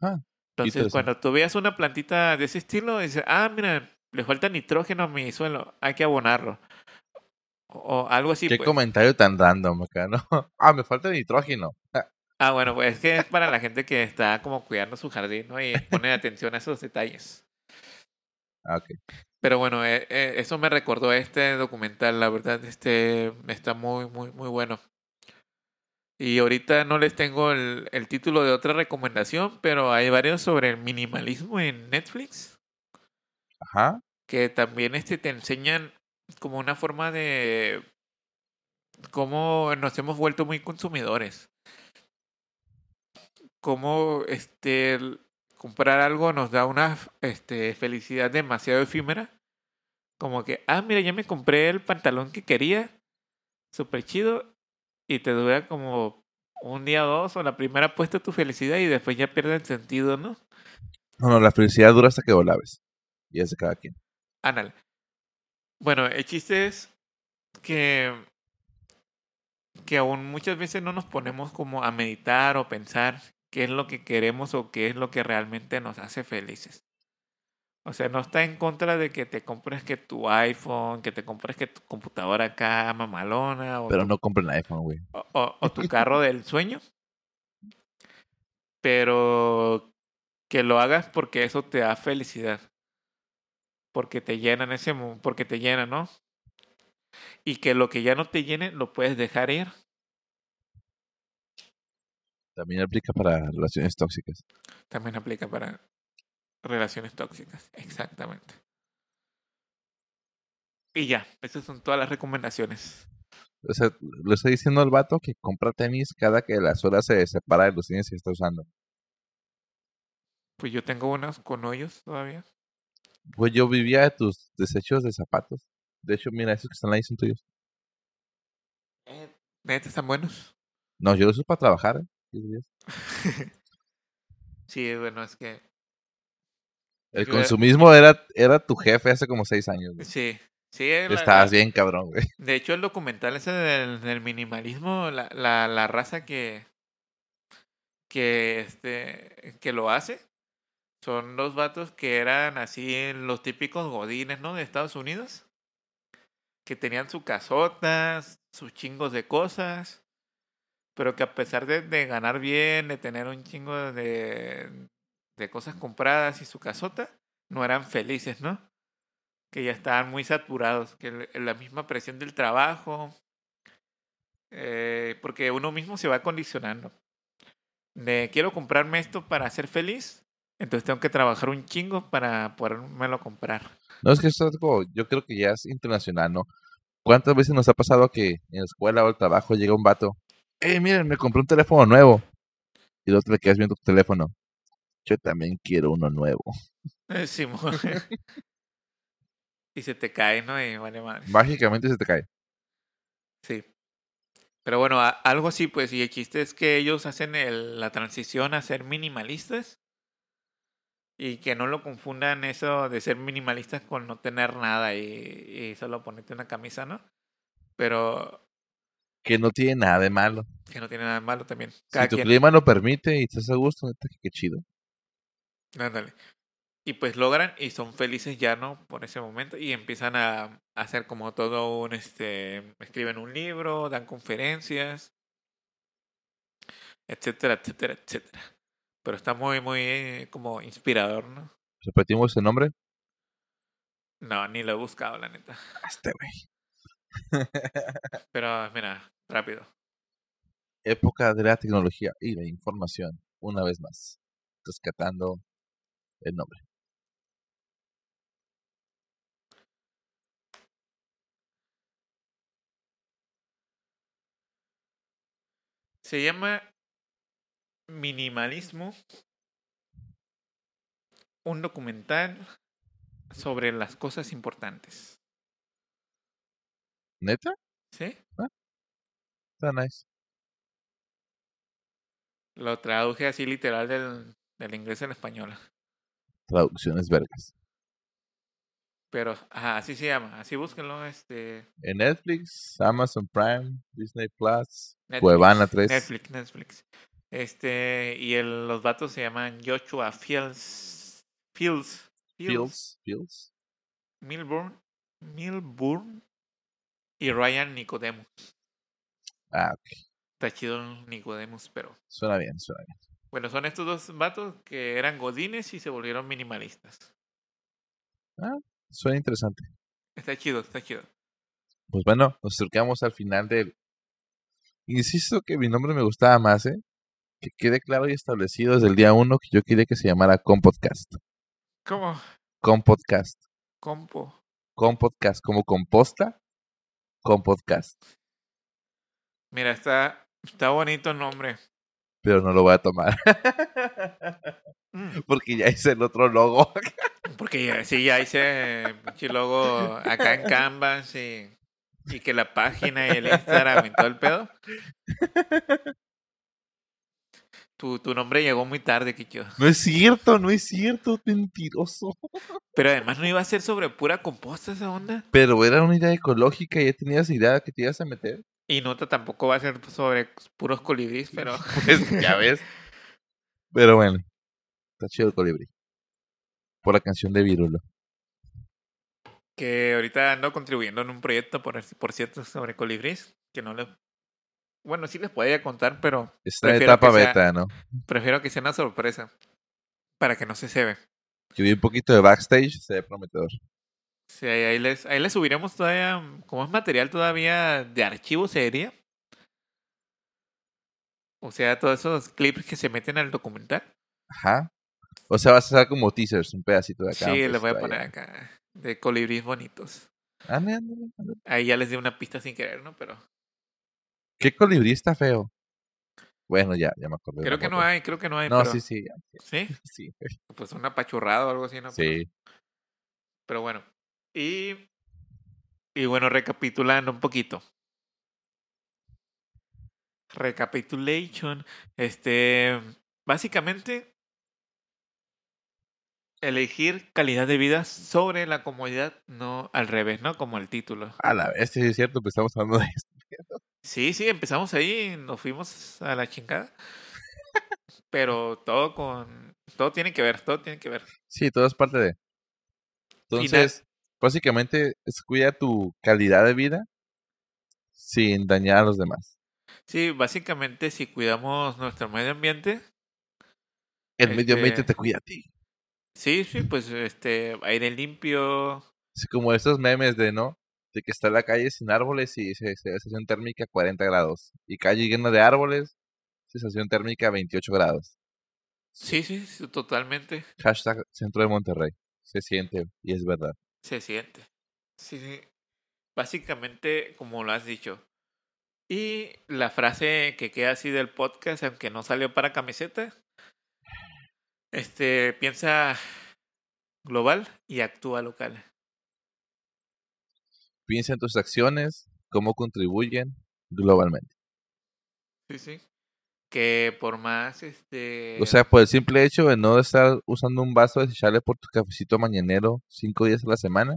Ah, Entonces, cuando tú veas una plantita de ese estilo, dices, ah, mira, le falta nitrógeno a mi suelo, hay que abonarlo. O, algo así. Qué pues. comentario tan random acá, ¿no? Ah, me falta nitrógeno. Ah, Ah, bueno, pues es que es para la gente que está como cuidando su jardín, ¿no? Y pone atención a esos detalles. Ah, ok. Pero bueno, eh, eh, eso me recordó este documental, la verdad, este está muy, muy, muy bueno. Y ahorita no les tengo el, el título de otra recomendación, pero hay varios sobre el minimalismo en Netflix, Ajá. que también este, te enseñan como una forma de cómo nos hemos vuelto muy consumidores. Cómo este, comprar algo nos da una este, felicidad demasiado efímera. Como que, ah, mira, ya me compré el pantalón que quería, súper chido, y te dura como un día o dos, o la primera puesta tu felicidad y después ya pierde el sentido, ¿no? No, no, la felicidad dura hasta que laves. Y es de cada quien. Ándale. Bueno, el chiste es que, que aún muchas veces no nos ponemos como a meditar o pensar qué es lo que queremos o qué es lo que realmente nos hace felices. O sea, no está en contra de que te compres que tu iPhone, que te compres que tu computadora acá mamalona o, Pero tu, no compren iPhone, güey. o, o- o tu carro del sueño. Pero que lo hagas porque eso te da felicidad. Porque te llena en ese porque te llena, ¿no? Y que lo que ya no te llene lo puedes dejar ir. También aplica para relaciones tóxicas. También aplica para relaciones tóxicas. Exactamente. Y ya, esas son todas las recomendaciones. O sea, le estoy diciendo al vato que compra tenis cada que la suela se separa de los tenis que está usando. Pues yo tengo unas con hoyos todavía. Pues yo vivía de tus desechos de zapatos. De hecho, mira, esos que están ahí son tuyos. Neta, están buenos. No, yo los uso para trabajar. ¿eh? ¿Sí bueno, es que El consumismo era, era tu jefe hace como seis años. güey. sí. Sí, la- Estabas bien cabrón, güey. De hecho, el documental ese del, del minimalismo, la, la, la raza que, que, este, que lo hace, son los vatos que eran así los típicos godines, ¿no? De Estados Unidos. Que tenían sus casotas, sus chingos de cosas, pero que a pesar de, ganar bien, de tener un chingo de, de cosas compradas y su casota, no eran felices, ¿no? que ya estaban muy saturados, que la misma presión del trabajo, eh, porque uno mismo se va condicionando. De quiero comprarme esto para ser feliz, entonces tengo que trabajar un chingo para podérmelo comprar. No, es que eso es algo, yo creo que ya es internacional, ¿no? ¿Cuántas veces nos ha pasado que en la escuela o el trabajo llega un vato? Eh, miren, me compré un teléfono nuevo. Y luego te quedas viendo tu teléfono. Yo también quiero uno nuevo. Eh, Simón. y se te cae, ¿no? Y vale madre. Mágicamente se te cae. Sí. Pero bueno, a- algo así, pues, y el chiste es que ellos hacen el- la transición a ser minimalistas y que no lo confundan eso de ser minimalistas con no tener nada y, y solo ponerte una camisa, ¿no? Pero Que no tiene nada de malo. que no tiene nada de malo también. Si tu quien, clima lo permite y estás a gusto, neta, qué chido. ándale. y pues logran y son felices ya, ¿no? Por ese momento y empiezan a, hacer como todo un, este, escriben un libro, dan conferencias, etcétera, etcétera, etcétera. Pero está muy, muy eh, como inspirador, ¿no? ¿Repetimos el nombre? No, ni lo he buscado, la neta. Este güey. Pero mira, rápido. Época de la tecnología y la información, una vez más, rescatando el nombre. Se llama Minimalismo, un documental sobre las cosas importantes. ¿Neta? ¿Sí? Está nice. Lo traduje así literal del, del inglés al español. Traducciones vergas. Pero, ajá, así se llama. Así búsquenlo, este... En Netflix, Amazon Prime, Disney Plus, Netflix, Cuevana 3. Netflix, Netflix. Este, y el, los vatos se llaman Joshua Fields. Fields. Fields. Fields. Milburn. Milburn. Y Ryan Nicodemus. Ah, ok. Está chido Nicodemus, pero. Suena bien, suena bien. Bueno, son estos dos vatos que eran godines y se volvieron minimalistas. Suena interesante. Está chido, está chido. Pues bueno, nos acercamos al final del... Insisto que mi nombre me gustaba más, ¿eh? Que quede claro y establecido desde el día uno que yo quería que se llamara Compodcast. ¿Cómo? Compodcast. Compo. Compodcast, como composta, Compodcast. Mira, está, está bonito el nombre. Pero no lo voy a tomar. Mm, Porque ya hice el otro logo. Porque ya, sí, ya hice pinche logo acá en Canvas y, y que la página y el Instagram y todo el pedo. Tu, tu nombre llegó muy tarde, Kicho. No es cierto, no es cierto, mentiroso. Pero además no iba a ser sobre pura composta esa onda. Pero era una idea ecológica y ya tenías idea que te ibas a meter. Y nota tampoco va a ser sobre puros colibríes, pero Pues ya ves. Pero bueno, está chido el colibrí. Por la canción de Virulo. que ahorita ando contribuyendo en un proyecto, por, por cierto, sobre colibríes, que no les... Bueno, sí les podría contar, pero Está en etapa sea- beta, ¿no? prefiero que sea una sorpresa. Para que no se se ve. Yo vi un poquito de backstage, se ve prometedor. Sí, ahí, les, ahí les subiremos todavía, como es material todavía de archivo, se diría. O sea, todos esos clips que se meten al documental. Ajá. O sea, vas a hacer como teasers, un pedacito de acá. sí, les voy a poner acá. De colibríes bonitos. Ahí ya les di una pista sin querer, ¿no? Pero ¿Qué colibrí está feo? Bueno, ya, ya me acordé. creo que no hay, creo que no hay. No, pero- sí, sí, ya, ¿Sí? sí. Pues un apachurrado o algo así, ¿no? Pero- Sí. Pero bueno. Y, y bueno, recapitulando un poquito. Recapitulation. Este. Básicamente. Elegir calidad de vida sobre la comodidad, no al revés, ¿no? Como el título. A la vez, sí es cierto, pues estamos hablando de esto. Sí, sí, empezamos ahí y nos fuimos a la chingada. Pero todo con. Todo tiene que ver, todo tiene que ver. Sí, todo es parte de. Entonces, básicamente es cuidar tu calidad de vida sin dañar a los demás. Sí, básicamente si cuidamos nuestro medio ambiente, El medio ambiente Este- te cuida a ti. Sí, sí, pues este aire limpio. Así como esos memes de, ¿no? De que está la calle sin árboles y se- se- sensación térmica 40 grados. Y calle llena de árboles, sensación térmica 28 grados. Sí, sí, sí, totalmente Hashtag centro de Monterrey. Se siente y es verdad. Se siente. Sí, sí. Básicamente, como lo has dicho. Y la frase que queda así del podcast, aunque no salió para camiseta, este piensa global y actúa local. Piensa en tus acciones, cómo contribuyen globalmente. Sí, sí. Que por más este O sea, por el simple hecho de no estar usando un vaso desechable por tu cafecito mañanero cinco días a la semana,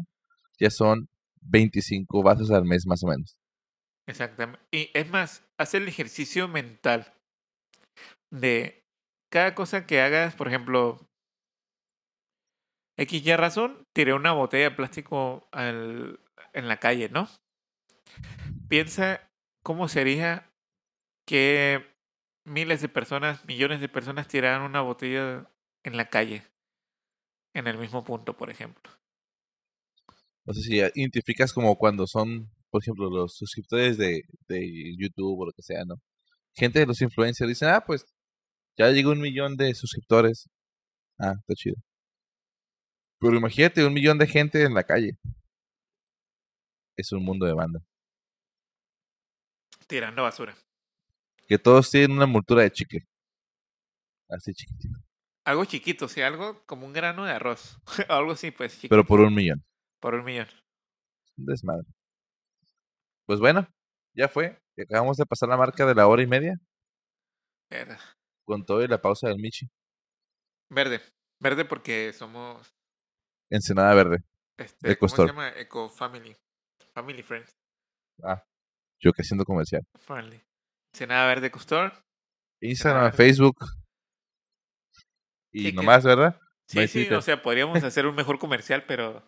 ya son 25 vasos al mes más o menos. Exactamente. Y es más, haz el ejercicio mental de cada cosa que hagas, por ejemplo, X ya razón, tiré una botella de plástico al- en la calle, ¿no? Piensa cómo sería que miles de personas, millones de personas tiraran una botella en la calle, en el mismo punto, por ejemplo. No sé si identificas como cuando son, por ejemplo, los suscriptores de, de YouTube o lo que sea, ¿no? Gente de los influencers dicen, ah, pues ya llegó un millón de suscriptores. Ah, está chido. Pero imagínate un millón de gente en la calle. Es un mundo de banda. Tirando basura. Que todos tienen una envoltura de chicle. Así chiquitito. Algo chiquito, sea, algo como un grano de arroz. algo así, pues, chiquito, Pero por un millón. por un millón. Desmadre. Pues bueno, ya fue. Acabamos de pasar la marca de la hora y media. Verga. Con todo y la pausa del Michi. Verde. Verde porque somos, Ensenada verde. este, Eco ¿cómo se llama? Eco Family. Family Friends. Ah, yo que haciendo comercial. Friendly. Senada Verde Eco Store. Instagram, verde. Facebook. Y Sí, que- nomás, ¿verdad? Sí, sí, o sea, podríamos hacer un mejor comercial, pero,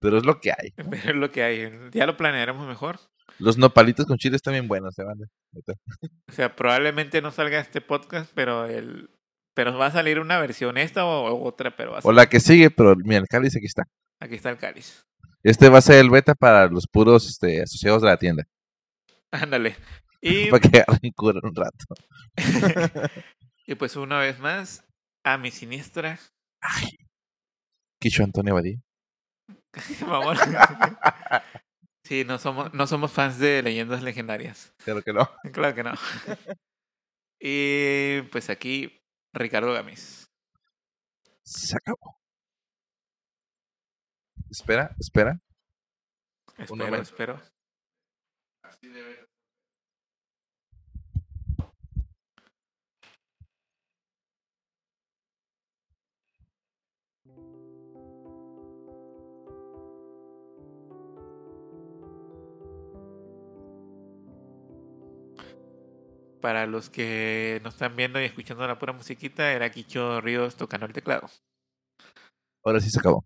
Pero es lo que hay. pero es lo que hay. Ya lo planearemos mejor. Los nopalitos con chile están bien buenos, ¿eh, banda? Neta. O sea, probablemente no salga este podcast, pero el pero va a salir una versión esta o, otra, pero va a O la que sigue, pero mira, el cáliz aquí está. aquí está el cáliz. Este va a ser el beta para los puros este, asociados de la tienda. Ándale. Y, Para que cura un rato. y pues una vez más, a mi siniestra, Quicho Antonio Badí. vamos. Sí, no somos, no somos fans de leyendas legendarias. Claro que no. Claro que no. Y pues aquí, Ricardo Gámez. Se acabó. Espera, espera. Espero, espero. Para los que nos están viendo y escuchando la pura musiquita, era Quicho Ríos tocando el teclado. Ahora sí se acabó.